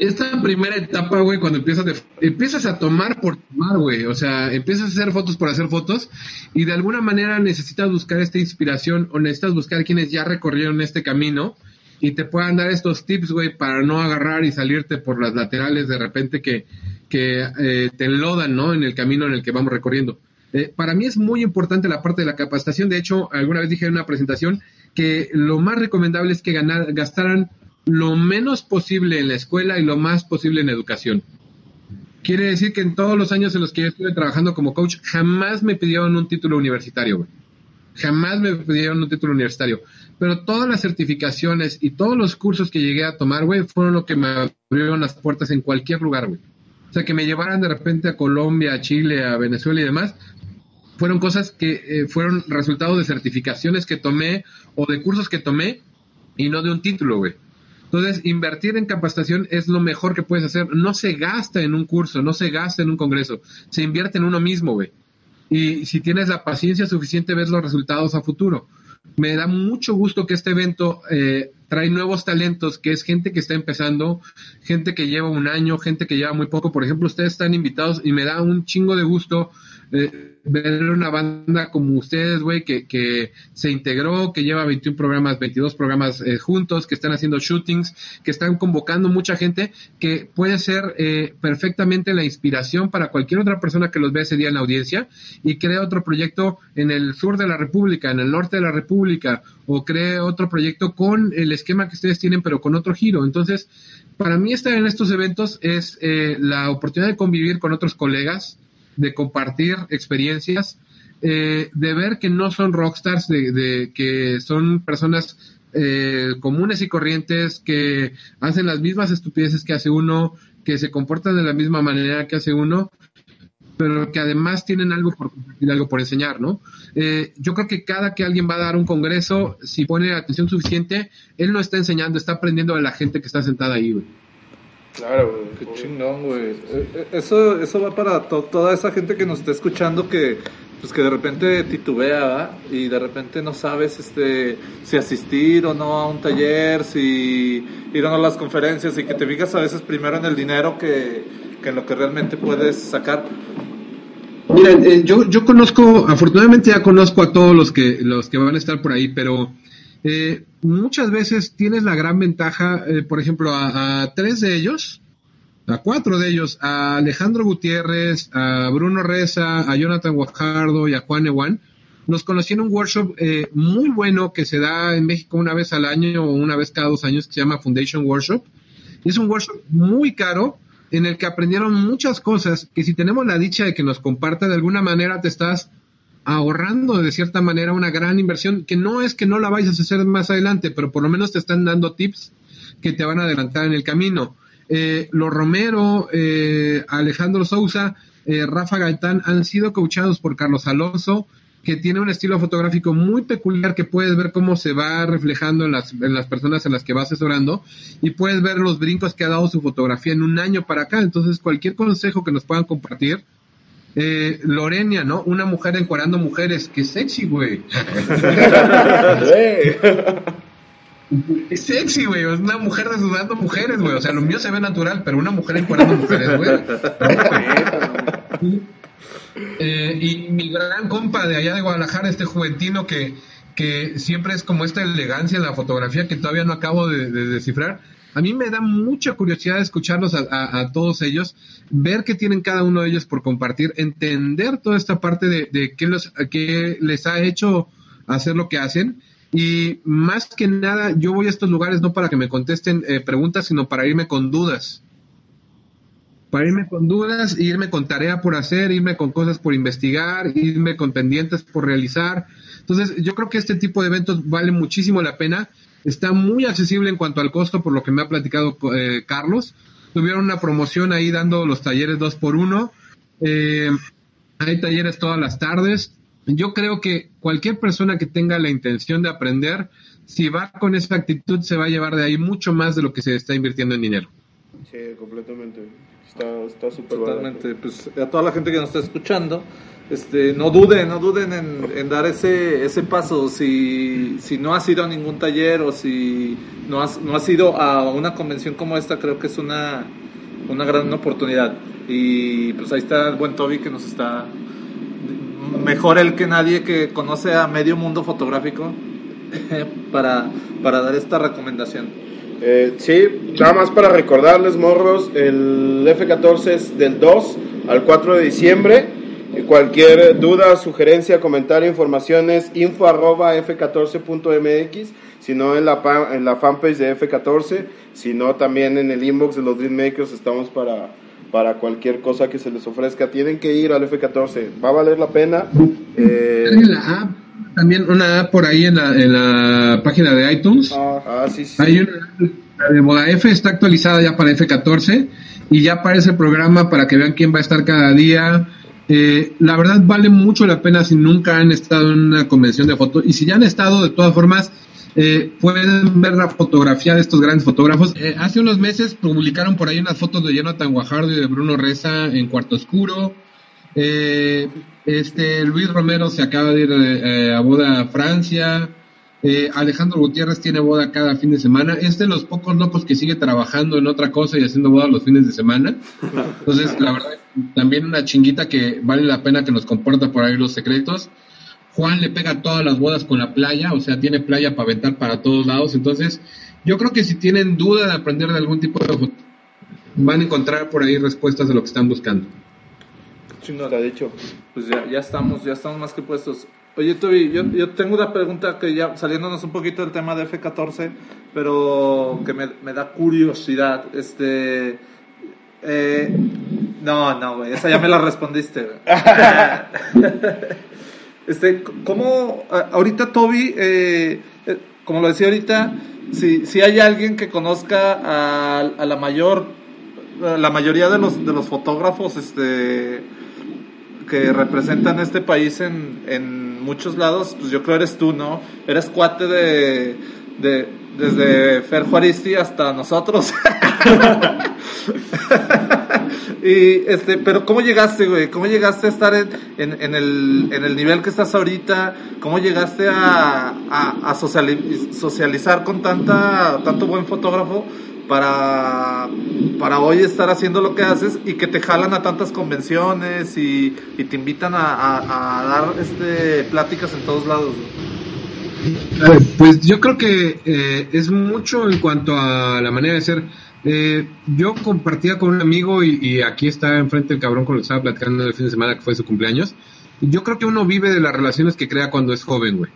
S5: Esta primera etapa, güey, cuando empiezas, de- empiezas a tomar por tomar, güey, o sea, empiezas a hacer fotos por hacer fotos y de alguna manera necesitas buscar esta inspiración o necesitas buscar quienes ya recorrieron este camino y te puedan dar estos tips, güey, para no agarrar y salirte por las laterales de repente que, que eh, te enlodan, ¿no? En el camino en el que vamos recorriendo. Eh, para mí es muy importante la parte de la capacitación. De hecho, alguna vez dije en una presentación que lo más recomendable es que ganar, gastaran lo menos posible en la escuela y lo más posible en educación. quiere decir que en todos los años en los que yo estuve trabajando como coach, jamás me pidieron un título universitario, güey. Jamás me pidieron un título universitario. Pero todas las certificaciones y todos los cursos que llegué a tomar, güey, fueron lo que me abrieron las puertas en cualquier lugar, güey. O sea, que me llevaran de repente a Colombia, a Chile, a Venezuela y demás, fueron cosas que eh, fueron resultado de certificaciones que tomé o de cursos que tomé y no de un título, güey. Entonces, invertir en capacitación es lo mejor que puedes hacer. No se gasta en un curso, no se gasta en un congreso, se invierte en uno mismo, güey. Y si tienes la paciencia suficiente, ves los resultados a futuro. Me da mucho gusto que este evento eh, trae nuevos talentos, que es gente que está empezando, gente que lleva un año, gente que lleva muy poco. Por ejemplo, ustedes están invitados y me da un chingo de gusto ver una banda como ustedes, güey, que, que se integró, que lleva 21 programas, 22 programas eh, juntos, que están haciendo shootings, que están convocando mucha gente, que puede ser eh, perfectamente la inspiración para cualquier otra persona que los vea ese día en la audiencia y crea otro proyecto en el sur de la República, en el norte de la República, o cree otro proyecto con el esquema que ustedes tienen, pero con otro giro. Entonces, para mí estar en estos eventos es eh, la oportunidad de convivir con otros colegas, de compartir experiencias, eh, de ver que no son rockstars, de, que son personas eh, comunes y corrientes que hacen las mismas estupideces que hace uno, que se comportan de la misma manera que hace uno, pero que además tienen algo por algo por enseñar, ¿no? Eh, yo creo que cada que alguien va a dar un congreso, si pone atención suficiente, él no está enseñando, está aprendiendo de la gente que está sentada ahí.
S1: Claro, güey.
S2: Qué chingón, güey. Eh, eh, Eso, eso va para to- toda esa gente que nos está escuchando que, pues que de repente titubea ¿va? y de repente no sabes este, si asistir o no a un taller, si ir o no a las conferencias y que te fijas a veces primero en el dinero que, que en lo que realmente puedes sacar.
S5: Mira, eh, yo, yo conozco, afortunadamente ya conozco a todos los que, los que van a estar por ahí, pero eh, muchas veces tienes la gran ventaja, eh, por ejemplo, a, tres de ellos, a cuatro de ellos, a Alejandro Gutiérrez, a Bruno Reza, a Jonathan Guajardo y a Juan Ewan, nos conocí en un workshop eh, muy bueno que se da en México una vez al año o una vez cada dos años que se llama Foundation Workshop. Es un workshop muy caro en el que aprendieron muchas cosas que si tenemos la dicha de que nos comparte de alguna manera te estás ahorrando de cierta manera una gran inversión que no es que no la vayas a hacer más adelante, pero por lo menos te están dando tips que te van a adelantar en el camino. Eh, los Romero, eh, Alejandro Sousa, eh, Rafa Gaitán han sido coachados por Carlos Alonso, que tiene un estilo fotográfico muy peculiar que puedes ver cómo se va reflejando en las, en las personas en las que va asesorando y puedes ver los brincos que ha dado su fotografía en un año para acá. Entonces, cualquier consejo que nos puedan compartir, eh, Lorenia, ¿no? Una mujer encuadrando mujeres, qué sexy, güey. Es sexy, güey. Es una mujer desnudando mujeres, güey. O sea, lo mío se ve natural, pero una mujer encuadrando mujeres, güey. Eh, y mi gran compa de allá de Guadalajara, este juventino que, que siempre es como esta elegancia en la fotografía que todavía no acabo de, de descifrar. A mí me da mucha curiosidad escucharlos a, todos ellos, ver qué tienen cada uno de ellos por compartir, entender toda esta parte de, qué, los, les ha hecho hacer lo que hacen. Y más que nada, yo voy a estos lugares no para que me contesten eh, preguntas, sino para irme con dudas para irme con dudas, irme con tarea por hacer, irme con cosas por investigar, irme con pendientes por realizar. Entonces, yo creo que este tipo de eventos vale muchísimo la pena. Está muy accesible en cuanto al costo, por lo que me ha platicado eh, Carlos. Tuvieron una promoción ahí dando los talleres dos por uno. Eh, hay talleres todas las tardes. Yo creo que cualquier persona que tenga la intención de aprender, si va con esa actitud, se va a llevar de ahí mucho más de lo que se está invirtiendo en dinero.
S1: Sí, completamente. Está está súper
S2: Totalmente, pues a toda la gente que nos está escuchando, este, no duden, no duden en, en dar ese, ese paso. Si, si no has ido a ningún taller o si no has, no has ido a una convención como esta, creo que es una, una gran oportunidad. Y pues ahí está el buen Toby que nos está mejor él que nadie que conoce a medio mundo fotográfico para, para dar esta recomendación.
S1: Eh, sí, nada más para recordarles, morros, el F14 es del 2 al 4 de diciembre. Y Cualquier duda, sugerencia, comentario, informaciones, info arroba f14.mx, si no en la, en la fanpage de F14, si no también en el inbox de los Dreammakers estamos para, para cualquier cosa que se les ofrezca. Tienen que ir al F14, va a valer la pena. Eh,
S5: Hay la app, también una app por ahí en la, en la página de iTunes.
S1: ah, sí, sí.
S5: Hay una la de Moda F, está actualizada ya para F14 y ya aparece el programa para que vean quién va a estar cada día. Eh, la verdad vale mucho la pena si nunca han estado en una convención de fotos y si ya han estado de todas formas eh, pueden ver la fotografía de estos grandes fotógrafos. Eh, hace unos meses publicaron por ahí unas fotos de Jonathan Guajardo y de Bruno Reza en Cuarto Oscuro. Eh, este Luis Romero se acaba de ir eh, a boda a Francia. Eh, Alejandro Gutiérrez tiene boda cada fin de semana. Es de los pocos locos que sigue trabajando en otra cosa y haciendo boda los fines de semana. Entonces, la verdad, también una chinguita que vale la pena que nos comporta por ahí los secretos. Juan le pega todas las bodas con la playa, o sea, tiene playa para aventar para todos lados. Entonces, yo creo que si tienen duda de aprender de algún tipo de van a encontrar por ahí respuestas a lo que están buscando.
S1: Está dicho.
S2: Pues ya, ya estamos, ya estamos más que puestos. Oye, Toby, yo, yo tengo una pregunta que ya saliéndonos un poquito del tema de F14, pero que me, me da curiosidad. Este. Eh, no, no, güey, esa ya me la respondiste. güey. este, ¿cómo ahorita Toby, eh, eh, como lo decía ahorita, si, si hay alguien que conozca a, a la mayor, a la mayoría de los, de los fotógrafos, este, que representan este país en, en muchos lados, pues yo creo eres tú, ¿no? Eres cuate de, de desde Fer Juaristi hasta nosotros. y este, pero ¿cómo llegaste, güey? ¿Cómo llegaste a estar en, en, el, en el nivel que estás ahorita? ¿Cómo llegaste a, a, a sociali- socializar con tanta, tanto buen fotógrafo? para, para hoy estar haciendo lo que haces y que te jalan a tantas convenciones y, te invitan a dar este pláticas en todos lados. güey?
S5: Eh, Pues yo creo que eh, es mucho en cuanto a la manera de ser. Eh, yo compartía con un amigo y, aquí está enfrente el cabrón con el que estaba platicando el fin de semana que fue su cumpleaños. Yo creo que uno vive de las relaciones que crea cuando es joven, güey.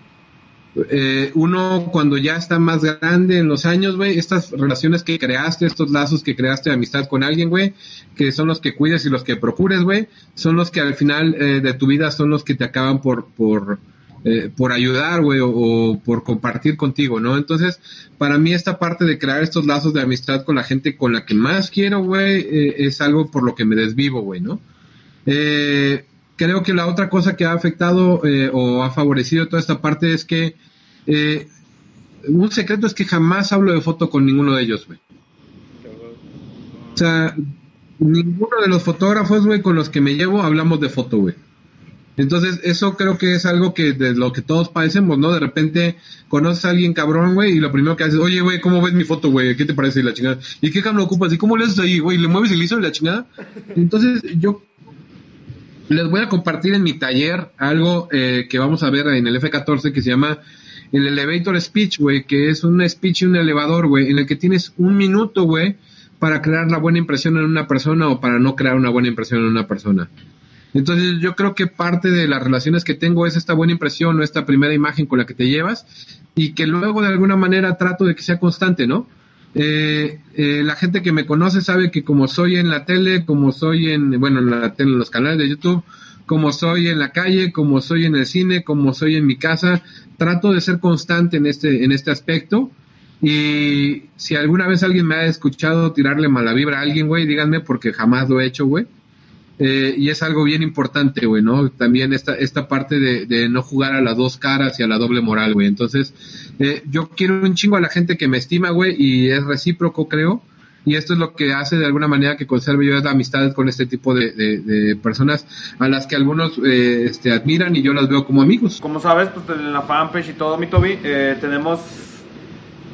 S5: Eh, uno cuando ya está más grande en los años, güey, estas relaciones que creaste, estos lazos que creaste de amistad con alguien, güey, que son los que cuides y los que procures, güey, son los que al final de tu vida son los que te acaban por, por, eh, por ayudar, güey, o, por compartir contigo, ¿no? Entonces, para mí esta parte de crear estos lazos de amistad con la gente con la que más quiero, güey, eh, es algo por lo que me desvivo, güey, ¿no? Eh, creo que la otra cosa que ha afectado eh, o ha favorecido toda esta parte es que un secreto es que jamás hablo de foto con ninguno de ellos, güey. O sea, ninguno de los fotógrafos, güey, con los que me llevo hablamos de foto, güey. Entonces, eso creo que es algo que de lo que todos padecemos, ¿no? De repente conoces a alguien cabrón, güey, y lo primero que haces, oye, güey, ¿cómo ves mi foto, güey? ¿Qué te parece? Y la chingada. ¿Y qué cámara ocupas? ¿Y cómo le haces ahí, güey? ¿Le mueves el liso y la chingada? Entonces, yo les voy a compartir en mi taller algo eh, que vamos a ver en el F14 que se llama el Elevator Speech, güey, que es un speech y un elevador, güey, en el que tienes un minuto, güey, para crear la buena impresión en una persona o para no crear una buena impresión en una persona. Entonces yo creo que parte de las relaciones que tengo es esta buena impresión o esta primera imagen con la que te llevas y que luego de alguna manera trato de que sea constante, ¿no? Eh, eh, la gente que me conoce sabe que como soy en la tele, como soy en, bueno, en la tele, en los canales de YouTube, como soy en la calle, como soy en el cine, como soy en mi casa, trato de ser constante en este, en este aspecto. Y si alguna vez alguien me ha escuchado tirarle mala vibra a alguien, güey, díganme porque jamás lo he hecho, güey. Eh, y es algo bien importante, güey, ¿no? También esta, esta parte de, de no jugar a las dos caras y a la doble moral, güey. Entonces, eh, yo quiero un chingo a la gente que me estima, güey, y es recíproco, creo. Y esto es lo que hace de alguna manera que conserve yo amistades con este tipo de, de- de personas a las que algunos eh, este, admiran y yo las veo como amigos.
S4: Como sabes, pues en la fanpage y todo, mi Toby, eh, tenemos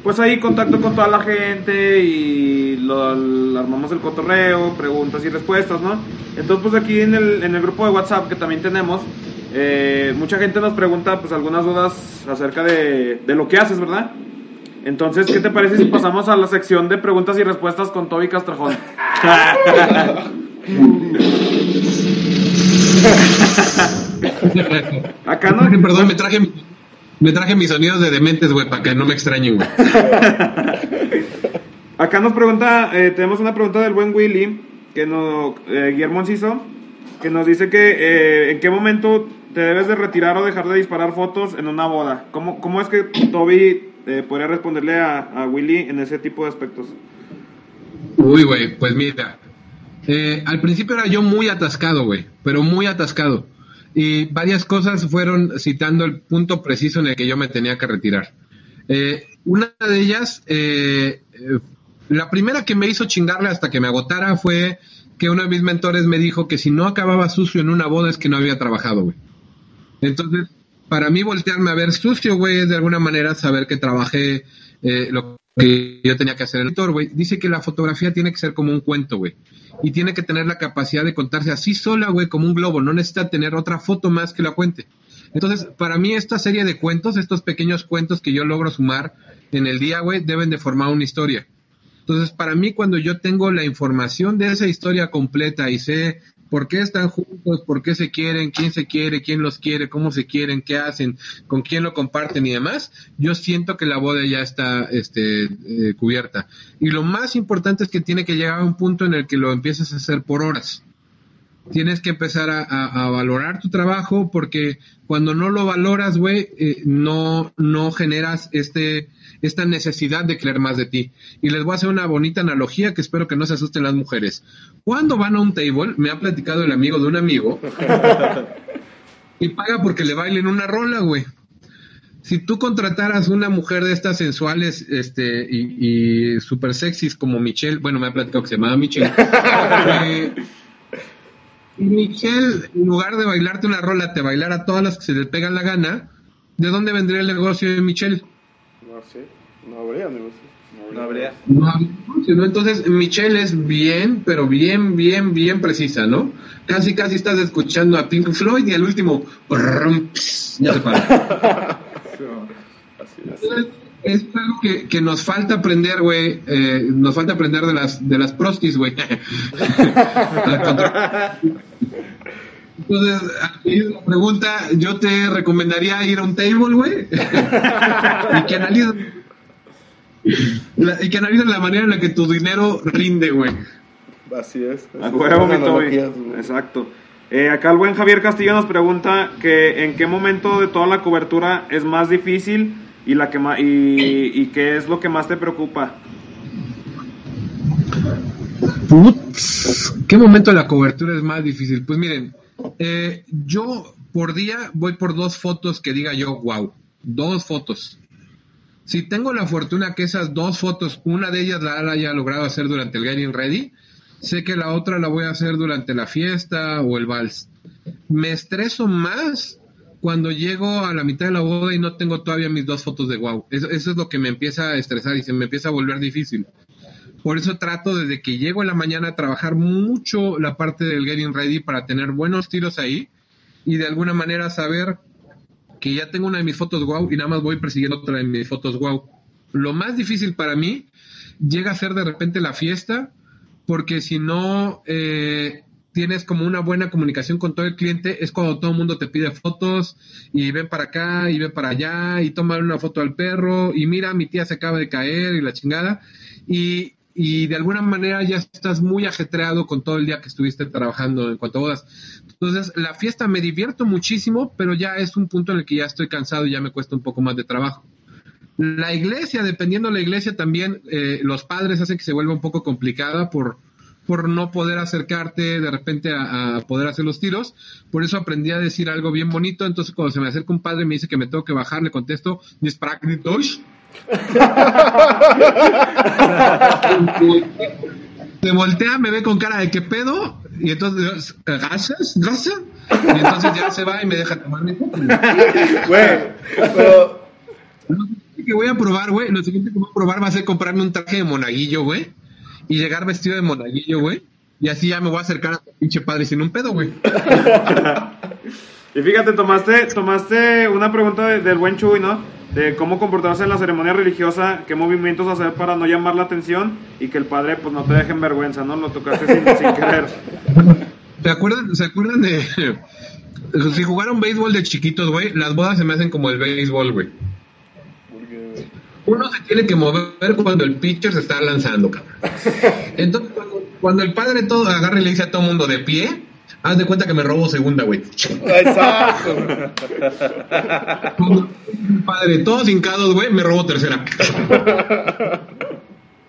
S4: pues ahí contacto con toda la gente y lo, lo armamos el cotorreo, preguntas y respuestas, ¿no? Entonces, pues aquí en el, en el grupo de WhatsApp que también tenemos, eh, mucha gente nos pregunta pues algunas dudas acerca de, de lo que haces, ¿verdad? Entonces, ¿qué te parece si pasamos a la sección de preguntas y respuestas con Toby Castrejón? Acá no,
S5: Perdón, me traje, mi- me traje mis sonidos de dementes, güey, para que no me extrañen, güey.
S4: Acá nos pregunta, eh, tenemos una pregunta del buen Willy, que nos, eh, Guillermo Enciso, que nos dice que eh, en qué momento te debes de retirar o dejar de disparar fotos en una boda. ¿Cómo, cómo es que Toby eh, podría responderle a, a Willy en ese tipo de aspectos?
S5: Uy, güey, pues mira. eh, al principio era yo muy atascado, güey, pero muy atascado. Y varias cosas fueron citando el punto preciso en el que yo me tenía que retirar. Eh, una de ellas, eh, eh, la primera que me hizo chingarle hasta que me agotara fue que uno de mis mentores me dijo que si no acababa sucio en una boda es que no había trabajado, güey. Entonces, para mí voltearme a ver sucio, güey, es de alguna manera saber que trabajé eh, lo que yo tenía que hacer. El editor, güey, dice que la fotografía tiene que ser como un cuento, güey. Y tiene que tener la capacidad de contarse así sola, güey, como un globo. No necesita tener otra foto más que la cuente. Entonces, para mí esta serie de cuentos, estos pequeños cuentos que yo logro sumar en el día, güey, deben de formar una historia. Entonces, para mí, cuando yo tengo la información de esa historia completa y sé por qué están juntos, por qué se quieren, quién se quiere, quién los quiere, cómo se quieren, qué hacen, con quién lo comparten y demás, yo siento que la boda ya está este, eh, cubierta. Y lo más importante es que tiene que llegar a un punto en el que lo empieces a hacer por horas. Tienes que empezar a, a- valorar tu trabajo porque cuando no lo valoras, güey, eh, no, no generas este, esta necesidad de creer más de ti. Y les voy a hacer una bonita analogía que espero que no se asusten las mujeres. Cuando van a un table, me ha platicado el amigo de un amigo, y paga porque le bailen una rola, güey. Si tú contrataras una mujer de estas sensuales este, y, y super sexys como Michelle, bueno, me ha platicado que se llamaba Michelle, eh, y Michelle, en lugar de bailarte una rola, te bailara todas las que se le pegan la gana, ¿de dónde vendría el negocio de Michelle?
S1: No sé, no habría negocio.
S2: No habría.
S5: No habría negocio, ¿no? Entonces, Michelle es bien, pero bien, bien, bien precisa, ¿no? Casi, casi estás escuchando a Pink Floyd y al último, brum, pss, ya se para.
S1: Así es.
S5: Entonces, es algo que, que nos falta aprender, güey. eh, nos falta aprender de las, de las prostis, güey. Entonces, aquí la pregunta, yo te recomendaría ir a un table, güey. y que analicen la, y que analicen la manera en la que tu dinero rinde, güey.
S1: Así es.
S4: A huevo, mi Toby. Exacto. Eh, acá el buen Javier Castillo nos pregunta que en qué momento de toda la cobertura es más difícil y la que ma- y, y qué es lo que más te preocupa.
S5: Putz, ¿Qué momento de la cobertura es más difícil? Pues miren, eh, yo por día voy por dos fotos que diga yo, wow, dos fotos. Si tengo la fortuna que esas dos fotos, una de ellas la haya logrado hacer durante el Getting Ready, sé que la otra la voy a hacer durante la fiesta o el vals. Me estreso más cuando llego a la mitad de la boda y no tengo todavía mis dos fotos de wow. Eso, es lo que me empieza a estresar y se me empieza a volver difícil. Por eso trato desde que llego en la mañana a trabajar mucho la parte del getting ready para tener buenos tiros ahí y de alguna manera saber que ya tengo una de mis fotos wow y nada más voy persiguiendo otra de mis fotos wow. Lo más difícil para mí llega a ser de repente la fiesta porque si no eh, tienes como una buena comunicación con todo el cliente es cuando todo el mundo te pide fotos y ven para acá y ven para allá y toman una foto al perro y mira mi tía se acaba de caer y la chingada y, y de alguna manera ya estás muy ajetreado con todo el día que estuviste trabajando en cuanto a bodas. Entonces, la fiesta me divierto muchísimo, pero ya es un punto en el que ya estoy cansado y ya me cuesta un poco más de trabajo. La iglesia, dependiendo de la iglesia, también eh, los padres hacen que se vuelva un poco complicada por, por no poder acercarte de repente a, a poder hacer los tiros. Por eso aprendí a decir algo bien bonito. Entonces, cuando se me acerca un padre y me dice que me tengo que bajar, le contesto. Se voltea, me ve con cara de qué pedo, y entonces, gracias, gracias, y entonces ya se va y me deja tomar mi foto.
S1: Güey, pero
S5: Lo siguiente que voy a probar, güey, lo siguiente que voy a probar va a ser comprarme un traje de monaguillo, güey, y llegar vestido de monaguillo, güey, y así ya me voy a acercar a tu pinche padre sin un pedo, güey.
S4: Y fíjate, tomaste, tomaste una pregunta de- del buen Chuy, ¿no? De cómo comportarse en la ceremonia religiosa, qué movimientos hacer para no llamar la atención y que el padre pues no te deje en vergüenza, ¿no? Lo tocaste sin, sin querer.
S5: ¿Se acuerdan, ¿Se acuerdan de... Si jugaron béisbol de chiquitos, güey, las bodas se me hacen como el béisbol, güey. uno se tiene que mover cuando el pitcher se está lanzando, cabrón. Entonces, cuando, cuando el padre todo agarra y le dice a todo mundo de pie, haz de cuenta que me robo segunda, güey.
S1: Exacto.
S5: Padre, todos hincados, güey, me robo tercera.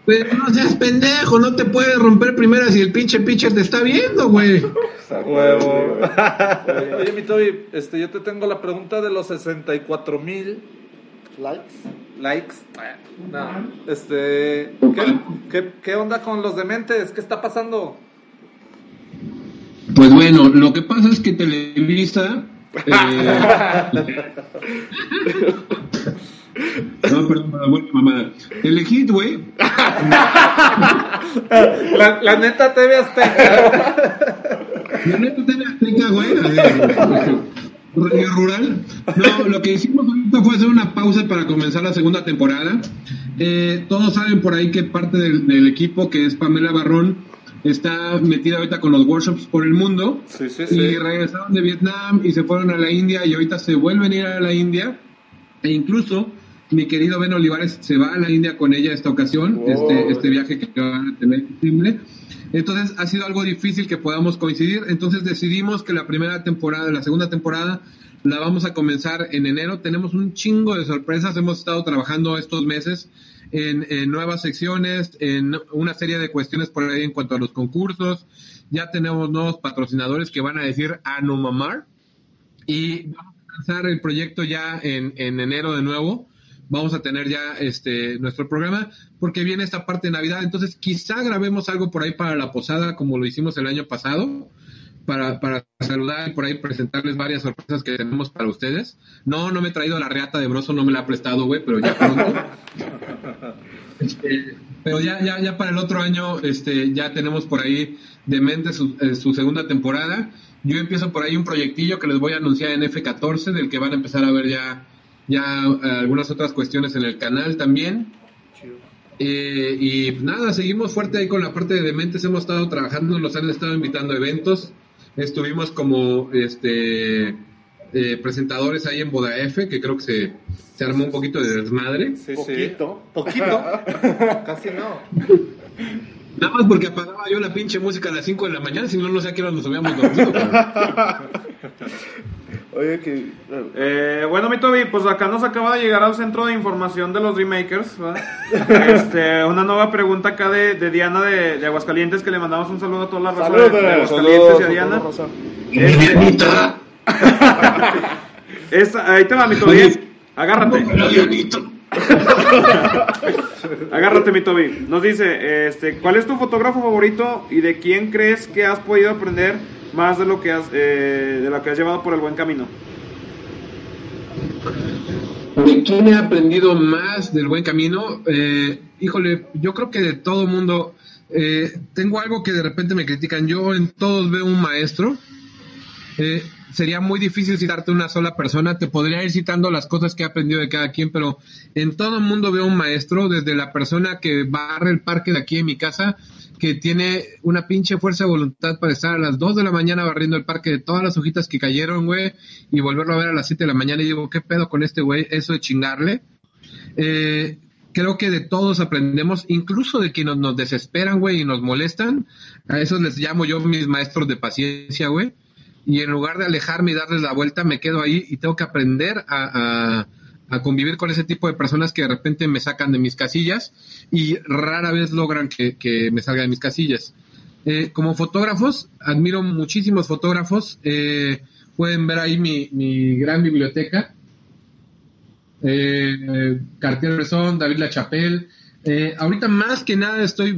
S5: Pero no seas pendejo, no te puedes romper primera si el pinche pitcher te está viendo, güey.
S2: Huevo. Oye, mi Toby, este, yo te tengo la pregunta de los 64 mil
S3: Likes.
S2: likes. No, este, ¿qué, qué, qué onda con los dementes? ¿Qué está pasando?
S5: Pues bueno, lo que pasa es que Televisa. eh, no, perdón, para la buena mamada. Telehit, güey.
S2: La, la neta TV Azteca.
S5: La neta TV Azteca, güey. eh, Radio rural. No, lo que hicimos ahorita fue hacer una pausa para comenzar la segunda temporada. Eh, todos saben por ahí que parte del, del equipo, que es Pamela Barrón, está metida ahorita con los workshops por el mundo.
S2: Sí, sí,
S5: Y
S2: sí.
S5: regresaron de Vietnam y se fueron a la India y ahorita se vuelven a ir a la India. E incluso mi querido Ben Olivares se va a la India con ella esta ocasión, este, este viaje que van a tener en. Entonces ha sido algo difícil que podamos coincidir. Entonces decidimos que la primera temporada, la segunda temporada, la vamos a comenzar en enero. Tenemos un chingo de sorpresas. Hemos estado trabajando estos meses en, en nuevas secciones, en una serie de cuestiones por ahí en cuanto a los concursos. Ya tenemos nuevos patrocinadores que van a decir a no mamar. Y vamos a lanzar el proyecto ya en, en enero de nuevo. Vamos a tener ya este nuestro programa porque viene esta parte de Navidad. Entonces, quizá grabemos algo por ahí para la posada, como lo hicimos el año pasado, para, para saludar y por ahí presentarles varias sorpresas que tenemos para ustedes. No, no me he traído la reata de broso, no me la ha prestado, güey, pero ya pronto. Este, pero ya, ya, ya para el otro año, este, ya tenemos por ahí de mente su, eh, su segunda temporada. Yo empiezo por ahí un proyectillo que les voy a anunciar en F14, del que van a empezar a ver ya, ya eh, algunas otras cuestiones en el canal también. Eh, y nada, seguimos fuerte ahí con la parte de Dementes, hemos estado trabajando, nos han estado invitando a eventos. Estuvimos como este eh, presentadores ahí en Boda F, que creo que se, se armó un poquito de desmadre.
S2: Sí, sí.
S3: Poquito.
S2: Poquito. Casi no.
S5: Nada más porque apagaba yo la pinche música a las 5 de la mañana, si no, no sé a qué hora nos habíamos dormido.
S1: Oye, que.
S4: Eh, bueno, mi Toby, pues acá nos acaba de llegar al centro de información de los Dreammakers. ¿verdad? Este, una nueva pregunta acá de, de Diana de, de Aguascalientes, que le mandamos un saludo a toda la raza de,
S1: Saludos,
S4: de Aguascalientes y a
S1: saludos,
S4: Diana. Este,
S5: Dianita,
S4: es- ahí te va, mi Toby. Agárrate. Agárrate, mi Toby. Nos dice, este, ¿cuál es tu fotógrafo favorito y de quién crees que has podido aprender más de lo que has, eh, de lo que has llevado por el buen camino?
S5: ¿De quién he aprendido más del buen camino? Eh, híjole, yo creo que de todo mundo. eh, tengo algo que de repente me critican. Yo en todos veo un maestro. Eh, sería muy difícil citarte una sola persona. Te podría ir citando las cosas que he aprendido de cada quien, pero en todo el mundo veo un maestro, desde la persona que barre el parque de aquí en mi casa, que tiene una pinche fuerza de voluntad para estar a las 2 de la mañana barriendo el parque de todas las hojitas que cayeron, güey, y volverlo a ver a las 7 de la mañana y digo, ¿qué pedo con este güey? Eso de chingarle. Eh, creo que de todos aprendemos, incluso de quienes nos desesperan, güey, y nos molestan. A esos les llamo yo mis maestros de paciencia, güey. Y en lugar de alejarme y darles la vuelta, me quedo ahí y tengo que aprender a, a- convivir con ese tipo de personas que de repente me sacan de mis casillas y rara vez logran que, que me salga de mis casillas. Eh, como fotógrafos, admiro muchísimos fotógrafos. Eh, pueden ver ahí mi, mi gran biblioteca eh, Cartier-Bresson, David Lachapelle. Eh, ahorita más que nada estoy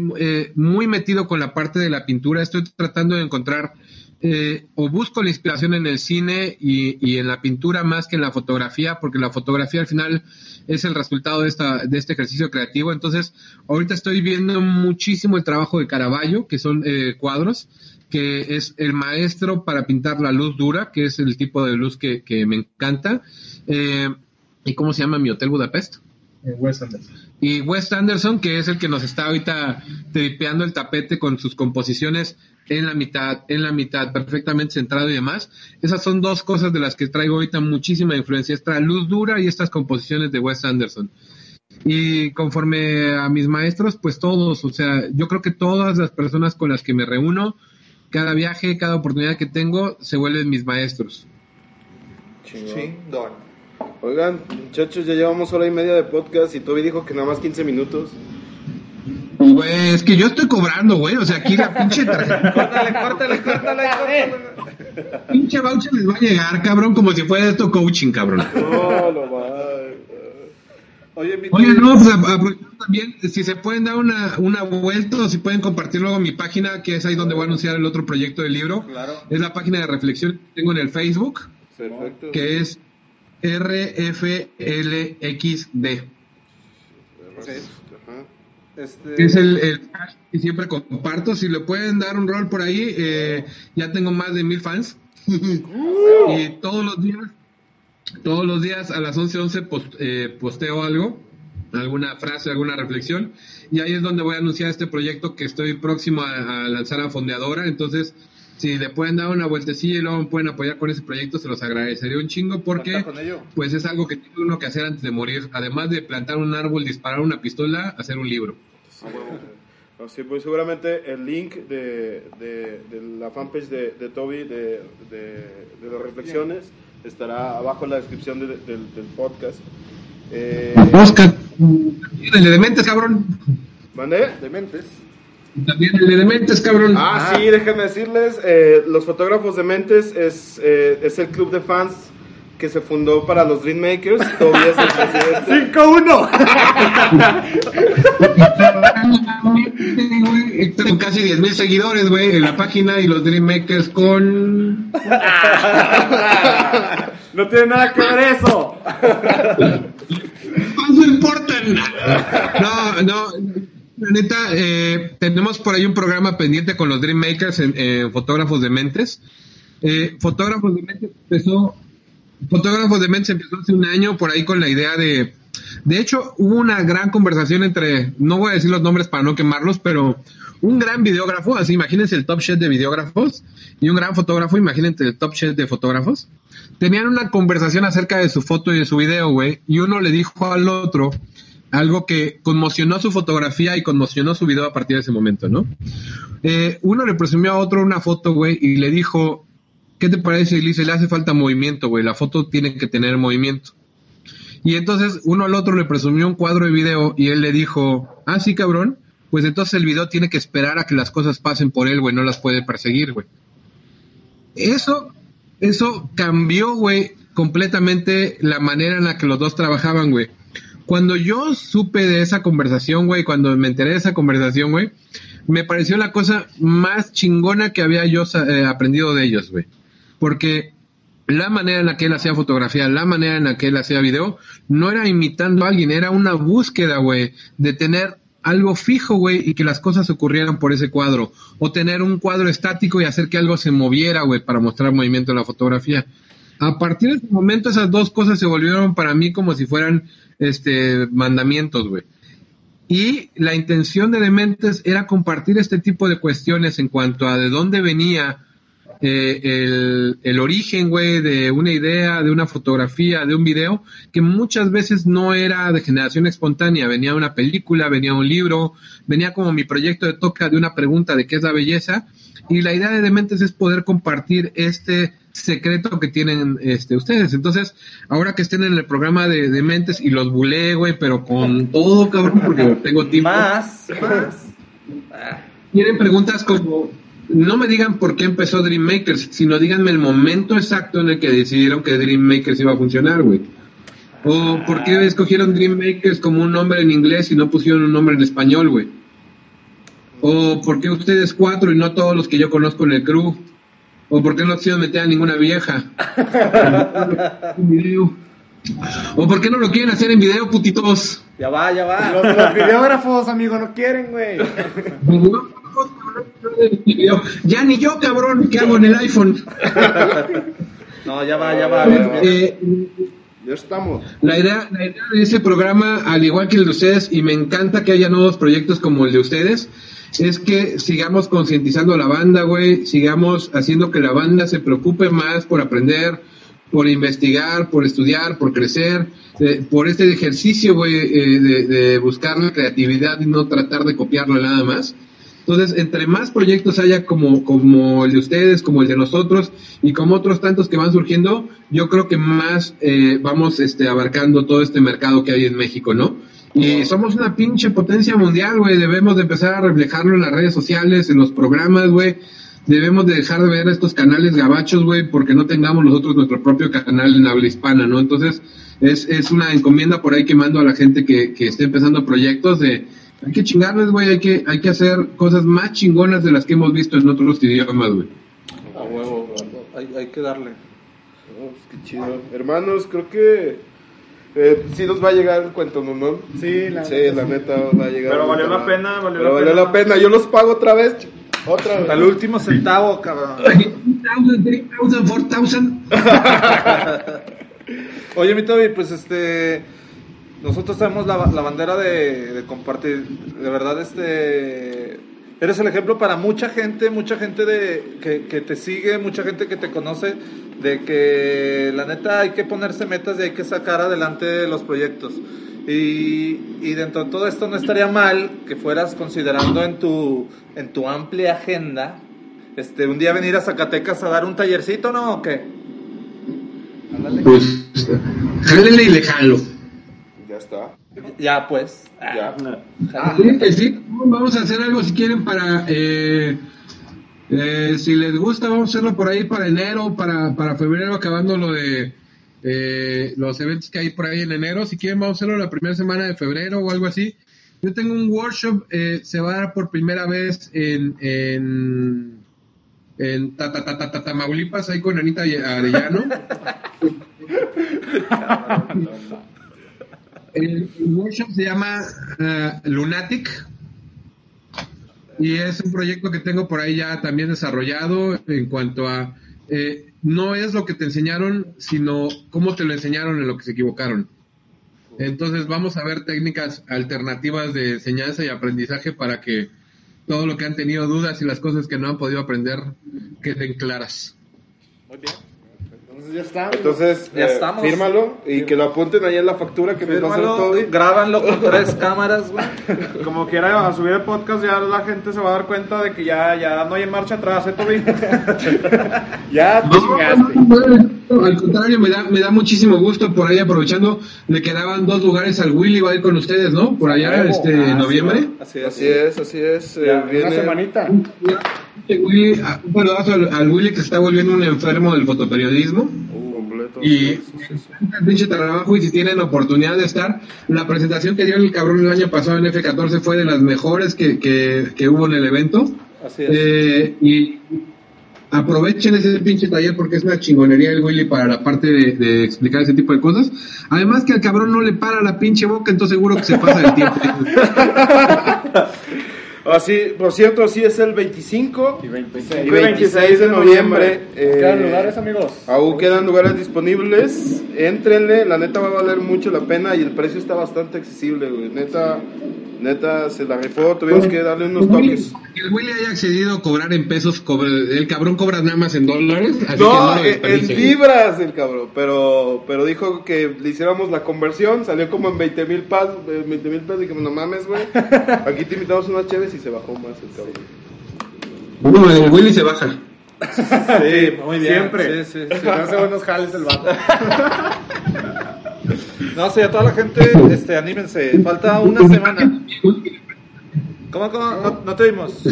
S5: muy metido con la parte de la pintura. Estoy tratando de encontrar eh, o busco la inspiración en el cine y, en la pintura más que en la fotografía, porque la fotografía al final es el resultado de, esta, de este ejercicio creativo. Entonces, ahorita estoy viendo muchísimo el trabajo de Caravaggio, que son eh, cuadros, que es el maestro para pintar la luz dura, que es el tipo de luz que, que me encanta. Eh, ¿Y cómo se llama mi hotel Budapest?
S3: Wes Anderson.
S5: Y Wes Anderson, que es el que nos está ahorita tripeando el tapete con sus composiciones en la mitad, en la mitad, perfectamente centrado y demás. Esas son dos cosas de las que traigo ahorita muchísima influencia, esta luz dura y estas composiciones de Wes Anderson. Y conforme a mis maestros, pues todos, o sea, yo creo que todas las personas con las que me reúno, cada viaje, cada oportunidad que tengo, se vuelven mis maestros.
S1: Chingón. Oigan, muchachos, ya llevamos hora y media de podcast y Toby dijo que nada más 15 minutos.
S5: Güey, es que yo estoy cobrando, güey, o sea, aquí la pinche tarjeta,
S2: Córtale, córtale, córtale, córtale.
S5: pinche voucher les va a llegar, cabrón, como si fuera esto coaching, cabrón.
S1: No, no más.
S2: Oye, mi
S5: Oye, no, pues aprovechando también, si se pueden dar una, una vuelta o si pueden compartir luego mi página, que es ahí donde voy a anunciar el otro proyecto del libro.
S2: Claro.
S5: Es la página de reflexión que tengo en el Facebook,
S1: Perfecto.
S5: que es RFLXD.
S2: Este,
S5: es el, el que siempre comparto. Si le pueden dar un rol por ahí, eh, ya tengo más de mil fans. y todos los días, todos los días a las 11:11 11 post- eh, posteo algo, alguna frase, alguna reflexión. Y ahí es donde voy a anunciar este proyecto que estoy próximo a, a lanzar a Fondeadora. Entonces, si le pueden dar una vueltecilla y luego me pueden apoyar con ese proyecto, se los agradecería un chingo porque pues es algo que tiene uno que hacer antes de morir. Además de plantar un árbol, disparar una pistola, hacer un libro.
S1: Así pues seguramente el link de, de, de la fanpage de, de Toby de, de, de las reflexiones estará abajo en la descripción de- del, del podcast. Eh,
S5: Oscar, de Dementes, cabrón.
S1: ¿Mandé?
S2: Dementes.
S5: También el de Dementes, cabrón.
S1: Ah, sí, déjenme decirles, eh, los fotógrafos de Mentes es, eh, es el club de fans que se fundó para los Dreammakers. Toby es el presidente.
S2: 5-1.
S5: Tengo casi 10 mil seguidores, güey, en la página y los Dreammakers con...
S4: No tiene nada que ver eso.
S5: No importan. No, no. La neta, eh, tenemos por ahí un programa pendiente con los Dreammakers en, en Fotógrafos de Mentes. Eh, Fotógrafos de Mentes empezó... Fotógrafos de Mentes empezó hace un año por ahí con la idea de... De hecho, hubo una gran conversación entre... No voy a decir los nombres para no quemarlos, pero un gran videógrafo, así imagínense el top chef de videógrafos, y un gran fotógrafo, imagínense el top chef de fotógrafos. Tenían una conversación acerca de su foto y de su video, güey, y uno le dijo al otro algo que conmocionó su fotografía y conmocionó su video a partir de ese momento, ¿no? Eh, uno le presumió a otro una foto, güey, y le dijo, ¿qué te parece? Y le dice, le hace falta movimiento, güey, la foto tiene que tener movimiento. Y entonces uno al otro le presumió un cuadro de video y él le dijo, ah, sí, cabrón, pues entonces el video tiene que esperar a que las cosas pasen por él, güey, no las puede perseguir, güey. Eso, eso cambió, güey, completamente la manera en la que los dos trabajaban, güey. Cuando yo supe de esa conversación, güey, cuando me enteré de esa conversación, güey, me pareció la cosa más chingona que había yo eh, aprendido de ellos, güey. Porque la manera en la que él hacía fotografía, la manera en la que él hacía video, no era imitando a alguien, era una búsqueda, güey, de tener algo fijo, güey, y que las cosas ocurrieran por ese cuadro. O tener un cuadro estático y hacer que algo se moviera, güey, para mostrar movimiento en la fotografía. A partir de ese momento, esas dos cosas se volvieron para mí como si fueran, este, mandamientos, güey. Y la intención de Dementes era compartir este tipo de cuestiones en cuanto a de dónde venía eh, el, el, origen, güey, de una idea, de una fotografía, de un video, que muchas veces no era de generación espontánea, venía una película, venía un libro, venía como mi proyecto de toca de una pregunta de qué es la belleza, y la idea de Dementes es poder compartir este secreto que tienen este ustedes. Entonces, ahora que estén en el programa de Dementes y los bulé, güey, pero con todo, cabrón, porque tengo tiempo.
S2: Más, más.
S5: Tienen preguntas como no me digan por qué empezó Dream Makers, sino díganme el momento exacto en el que decidieron que Dream Makers iba a funcionar, güey. O por qué escogieron Dream Makers como un nombre en inglés y no pusieron un nombre en español, güey. O por qué ustedes cuatro y no todos los que yo conozco en el crew. O por qué no quisieron meter a ninguna vieja. o por qué no lo quieren hacer en video, putitos.
S2: Ya va, ya va.
S4: Los, los videógrafos, amigo, no quieren, güey.
S5: Ya ni yo, cabrón, ¿qué hago en el iPhone?
S2: No, ya va, ya va.
S5: Eh,
S1: ya estamos.
S5: La idea, la idea de ese programa, al igual que el de ustedes, y me encanta que haya nuevos proyectos como el de ustedes, es que sigamos concientizando a la banda, güey, sigamos haciendo que la banda se preocupe más por aprender, por investigar, por estudiar, por crecer, eh, por este ejercicio, güey, eh, de, de buscar la creatividad y no tratar de copiarlo nada más. Entonces, entre más proyectos haya como, como el de ustedes, como el de nosotros y como otros tantos que van surgiendo, yo creo que más eh, vamos este, abarcando todo este mercado que hay en México, ¿no? Y somos una pinche potencia mundial, güey. Debemos de empezar a reflejarlo en las redes sociales, en los programas, güey. Debemos de dejar de ver estos canales gabachos, güey, porque no tengamos nosotros nuestro propio canal en habla hispana, ¿no? Entonces, es, es una encomienda por ahí que mando a la gente que, que esté empezando proyectos de hay que chingarles, güey, hay que, hay que hacer cosas más chingonas de las que hemos visto en otros idiomas, güey.
S2: A huevo, hay, hay que darle.
S1: Oh, pues qué chido. Hermanos, creo que eh, sí nos va a llegar el cuento, ¿no? no?
S3: Sí, la
S1: sí, la
S3: sí.
S1: neta va a llegar.
S4: Pero valió la pena, valió
S1: Pero
S4: la
S1: valió
S4: pena.
S1: la pena. Yo los pago otra vez. Otra vez.
S2: Al último centavo, cabrón.
S5: 3,000, 3,000, 4,000.
S2: Oye, mi Toby, pues este. Nosotros tenemos la, bandera de, compartir. De verdad, este. Eres el ejemplo para mucha gente, mucha gente de, que, te sigue, mucha gente que te conoce, de que la neta hay que ponerse metas y hay que sacar adelante los proyectos. Y, dentro de todo esto no estaría mal que fueras considerando en tu, en tu amplia agenda este, un día venir a Zacatecas a dar un tallercito, ¿no? ¿O qué? Ándale.
S5: Pues, y le jalo.
S1: Ya está.
S2: Ya, pues.
S1: Ya.
S5: Ah, sí, vamos a hacer algo si quieren para... Eh, eh, si les gusta, vamos a hacerlo por ahí para enero, para, para febrero, acabando lo de eh, los eventos que hay por ahí en enero. Si quieren, vamos a hacerlo la primera semana de febrero o algo así. Yo tengo un workshop, eh, se va a dar por primera vez en, en, en Ta- Ta- Ta- Ta- Ta- Tamaulipas, ahí con Anita Arellano. El, workshop se llama eh, Lunatic y es un proyecto que tengo por ahí ya también desarrollado en cuanto a eh, no es lo que te enseñaron, sino cómo te lo enseñaron en lo que se equivocaron. Entonces vamos a ver técnicas alternativas de enseñanza y aprendizaje para que todo lo que han tenido dudas y las cosas que no han podido aprender queden claras.
S2: Muy.
S3: Entonces ya está.
S1: Entonces,
S2: Ya
S1: eh,
S2: estamos.
S1: fírmalo y que lo apunten ahí en la factura que nos va a hacer
S2: Fírmalo,
S1: todo.
S2: grábanlo con tres cámaras, güey.
S4: Como quiera, a subir el podcast ya la gente se va a dar cuenta de que ya, ya no hay en marcha atrás, ¿eh, Toby?
S1: Ya te chingaste.
S5: No, al contrario, me da, me da muchísimo gusto por ahí aprovechando. Le quedaban dos lugares al Willy, va a ir con ustedes, ¿no? Por allá, este,
S3: Ah,
S5: noviembre.
S2: Así es.
S1: Así es, así es. eh,
S3: Ya,
S1: viene-
S3: Una semanita.
S5: Willy, un saludazo al, al Willy que se está volviendo un enfermo del fotoperiodismo.
S1: Uh, completo.
S5: Y
S1: Sí, sí, sí.
S5: el pinche trabajo y si tienen oportunidad de estar, la presentación que dio el cabrón el año pasado en F14 fue de las mejores que, que, que hubo en el evento.
S2: Así es.
S5: Eh, y aprovechen ese pinche taller porque es una chingonería el Willy para la parte de, de explicar ese tipo de cosas. Además que al cabrón no le para la pinche boca, entonces seguro que se pasa el tiempo.
S1: Así, por cierto, sí es el 25
S3: Y 26.
S1: y 26 de noviembre. eh,
S3: ¿Quedan lugares, amigos?
S1: Aún quedan lugares disponibles. Éntrenle, la neta va a valer mucho la pena y el precio está bastante accesible, güey. Neta, neta se la rifó. Tuvimos que darle unos toques.
S5: Que el Willy haya accedido a cobrar en pesos, cobra- el cabrón cobra nada más en dólares. Así
S1: No,
S5: que no lo
S1: en- libras el cabrón, pero, pero dijo que le hiciéramos la conversión, salió como en 20 mil pesos, 20 mil pesos, dije, no mames, güey, aquí te invitamos unas chéves y se bajó más el cabrón.
S5: Bueno, el Willy se baja.
S2: Sí, muy bien.
S4: Siempre.
S2: Sí, sí, sí.
S3: Se hace buenos jales el vato.
S2: No, sí, a toda la gente, este, anímense. Falta una semana. ¿Cómo, cómo? No, no te vimos.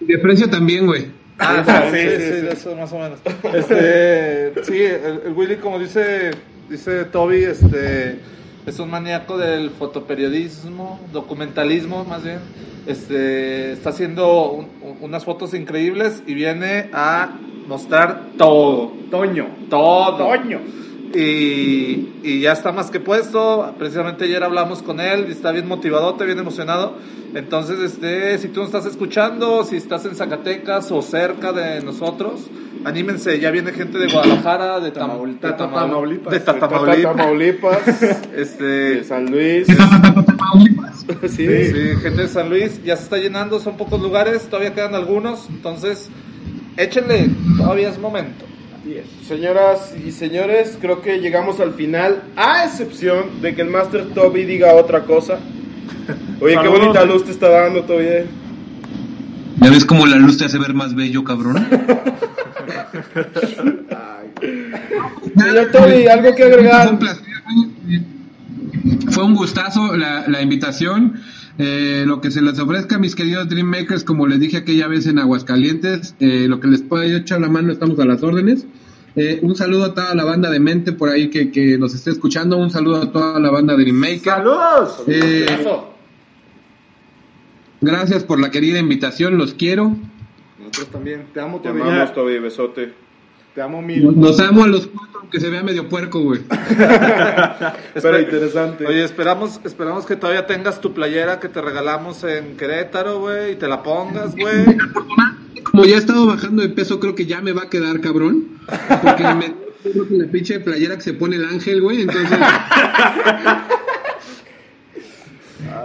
S5: De precio también, güey.
S2: Ah, sí, sí, sí, de eso más o menos. Este, sí, el, el Willy, como dice, dice Toby, este, es un maníaco del fotoperiodismo, documentalismo más bien. Este, está haciendo un- un- unas fotos increíbles y viene a mostrar todo,
S3: Toño.
S2: todo.
S3: Toño.
S2: Y, y ya está más que puesto. Precisamente ayer hablamos con él y está bien motivadote, bien emocionado. Entonces, este, si tú nos estás escuchando, si estás en Zacatecas o cerca de nosotros, anímense. Ya viene gente de Guadalajara, de,
S3: Tamaul-
S2: de Tamau-
S3: Tamaulipas.
S2: de Tamaulipas,
S1: Tamaulipas, de
S2: este,
S1: San Luis, sí,
S2: sí, gente de San Luis. Ya se está llenando, son pocos lugares, todavía quedan algunos. Entonces, échenle, todavía es momento.
S1: Señoras y señores, creo que llegamos al final, a excepción de que el Master Toby diga otra cosa. Oye, qué bonita luz te está dando, Toby. eh.
S5: ¿Ya ves cómo la luz te hace ver más bello, cabrón?
S1: Señor Toby, algo que
S5: Fue
S1: agregar.
S5: un placer, güey. Fue un gustazo la, la invitación. Eh, lo que se les ofrezca, mis queridos Dreammakers, como les dije aquella vez en Aguascalientes, eh, lo que les pueda yo echar la mano, estamos a las órdenes. Eh, un saludo a toda la banda de mente por ahí que, que nos esté escuchando. Un saludo a toda la banda de Dreammakers.
S4: ¡Saludos!
S5: Eh, gracias por la querida invitación, los quiero.
S3: Nosotros también. Te amo,
S1: Te amamos, Toby, besote.
S3: Te amo mil.
S5: Nos amo a los cuatro, aunque se vea medio puerco, güey.
S1: Pero interesante.
S2: Oye, esperamos, esperamos que todavía tengas tu playera que te regalamos en Querétaro, güey, y te la pongas, güey.
S5: Como ya he estado bajando de peso, creo que ya me va a quedar, cabrón. Porque me creo que la pinche playera que se pone el ángel, güey. Entonces,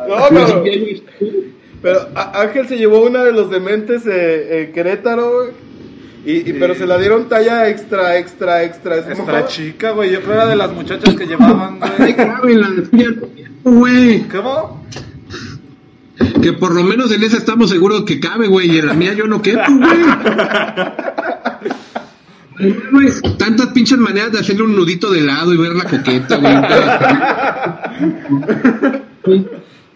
S1: No, pero, pero Ángel se llevó una de los dementes eh, en Querétaro, güey. Y, y- pero se la dieron talla extra, extra, extra. Es como-
S2: Está chica, güey. Yo creo era de las muchachas que llevaban, güey. ¿Cómo?
S5: Que por lo menos en esa estamos seguros que cabe, güey. Y en la mía yo no quepo, güey. Tantas pinches maneras de hacerle un nudito de lado y ver la coqueta, güey.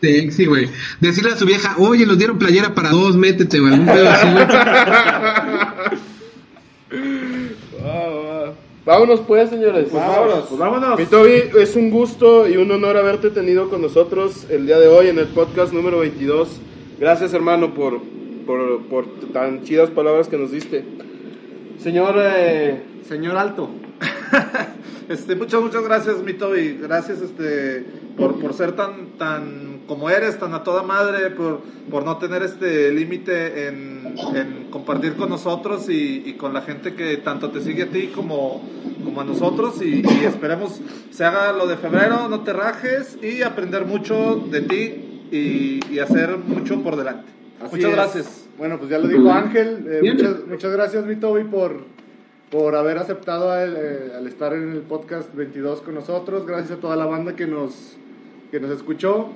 S5: Sexy, güey. Decirle a su vieja, oye, nos dieron playera para dos, métete, güey. Algún pedo así, güey.
S1: Vámonos pues, señores.
S4: Vámonos, pues vámonos.
S1: Mi Toby, es un gusto y un honor haberte tenido con nosotros el día de hoy en el podcast número 22. Gracias, hermano, por, por, por tan chidas palabras que nos diste. Señor, eh,
S3: Señor Alto.
S2: Este, muchas, muchas gracias, mi Toby. Gracias, este, por, por ser tan, tan como eres, tan a toda madre, por, por no tener este límite en, en compartir con nosotros y, y con la gente que tanto te sigue a ti como, como a nosotros. Y, y esperemos se haga lo de febrero, no te rajes y aprender mucho de ti y, y hacer mucho por delante.
S3: Así
S2: muchas
S3: es.
S2: gracias.
S3: Bueno, pues ya lo dijo Ángel. Eh, muchas, muchas gracias, mi Toby, por, por haber aceptado al, eh, al estar en el podcast 22 con nosotros. Gracias a toda la banda que nos, que nos escuchó.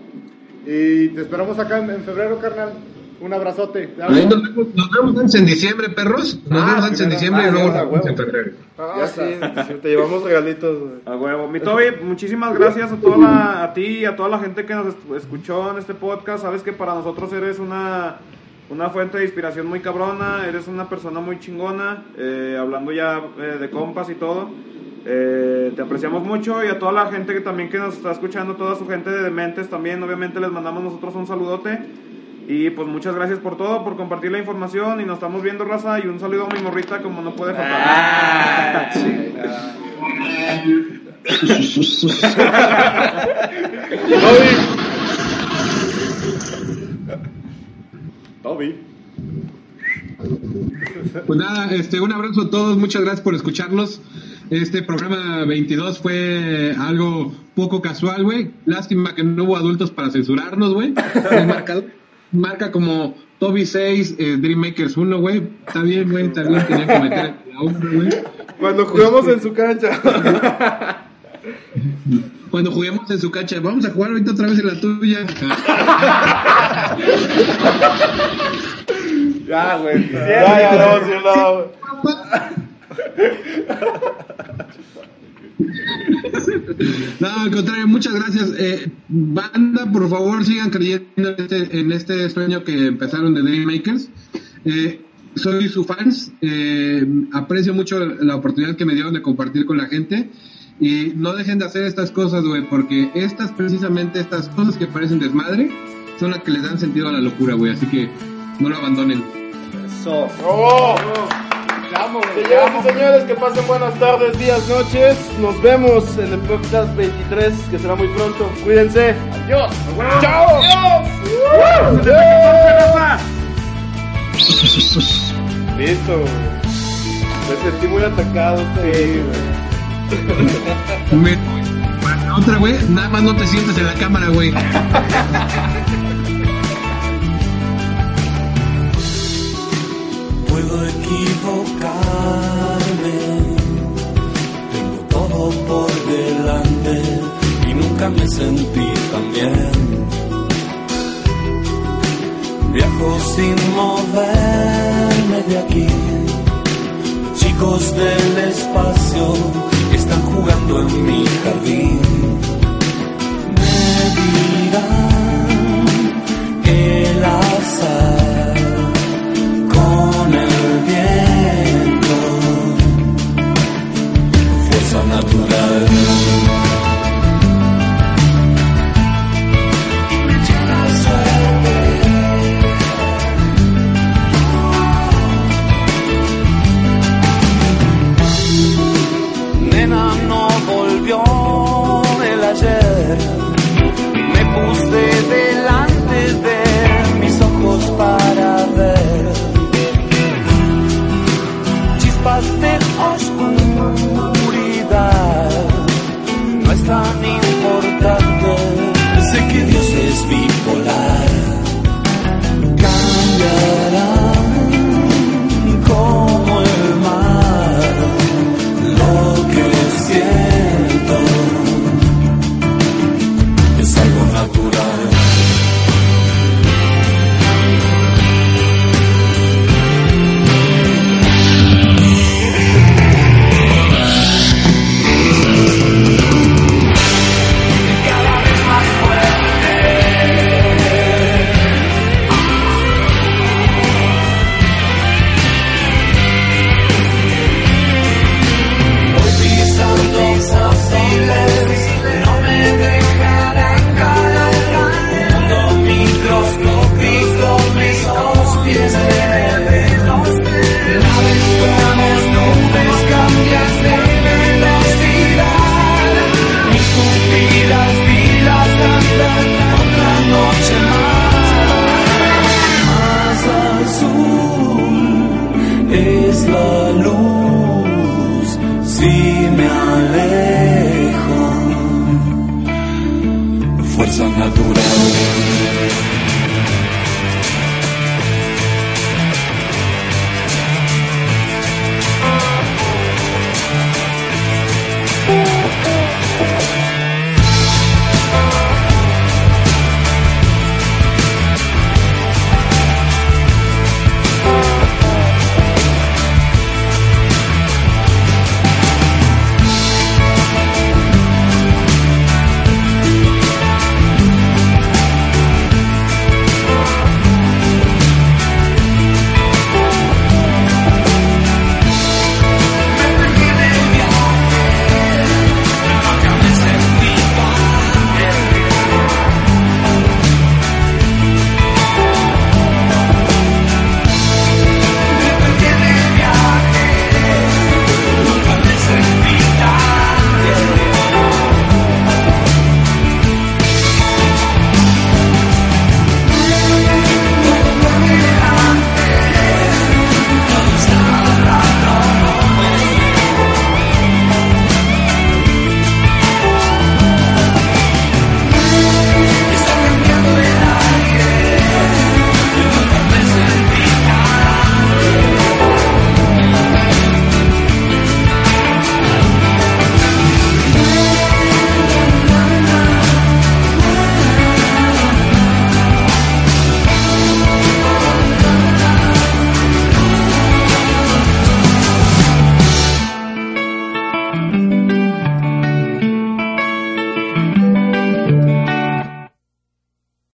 S3: Y te esperamos acá en, en febrero, carnal. Un abrazote.
S5: Ahí nos vemos, nos vemos antes en diciembre, perros. Nos
S3: Ah,
S5: vemos antes en diciembre
S3: Ah,
S5: y luego nos vemos
S3: huevo.
S5: en febrero.
S1: ah,
S3: Ya
S1: sí,
S3: está.
S1: sí, te llevamos regalitos.
S4: A huevo. Mi Toby, muchísimas gracias a toda la, a ti y a toda la gente que nos escuchó en este podcast. Sabes que para nosotros eres una, una fuente de inspiración muy cabrona, eres una persona muy chingona, eh, hablando ya eh, de compas y todo. Eh, te apreciamos mucho y a toda la gente que también que nos está escuchando, toda su gente de Dementes también, obviamente les mandamos nosotros un saludote. Y pues muchas gracias por todo, por compartir la información y nos estamos viendo, raza. Y un saludo a mi morrita como no puede faltar.
S3: Toby.
S5: Pues nada, este, un abrazo a todos, muchas gracias por escucharnos. Este programa 22 fue algo poco casual, güey. Lástima que no hubo adultos para censurarnos, güey. El marcador marca como Toby 6, eh, Dreammakers 1, güey. Está bien, güey, bien, tenía que meter la otra, güey.
S1: Cuando jugamos en su cancha.
S5: Cuando juguemos en su cancha, vamos a jugar ahorita otra vez en la tuya.
S3: Ya, güey.
S1: ya, ya, no, sí, no.
S5: No, al contrario, muchas gracias. Eh, banda, por favor, sigan creyendo en este, en este sueño que empezaron de Dreammakers. Eh, soy su fans, eh, aprecio mucho la oportunidad que me dieron de compartir con la gente. Y no dejen de hacer estas cosas, güey, porque estas, precisamente estas cosas que parecen desmadre, son las que les dan sentido a la locura, güey. Así que no lo abandonen.
S2: Eso.
S3: Te güey. Amo.
S1: y señores, que pasen buenas tardes, días, noches. Nos vemos en el podcast 23, que será muy pronto. Cuídense. Adiós. ¡Chao! ¡Adiós! Listo. güey. Me sentí muy atacado. Sí,
S5: Para otra, güey, nada más no te sientes en la cámara, güey.
S6: puedo equivocarme. Tengo todo por delante y nunca me sentí tan bien. Viajo sin moverme de aquí. Chicos del espacio están jugando en mi jardín. Me dirán el azar natural.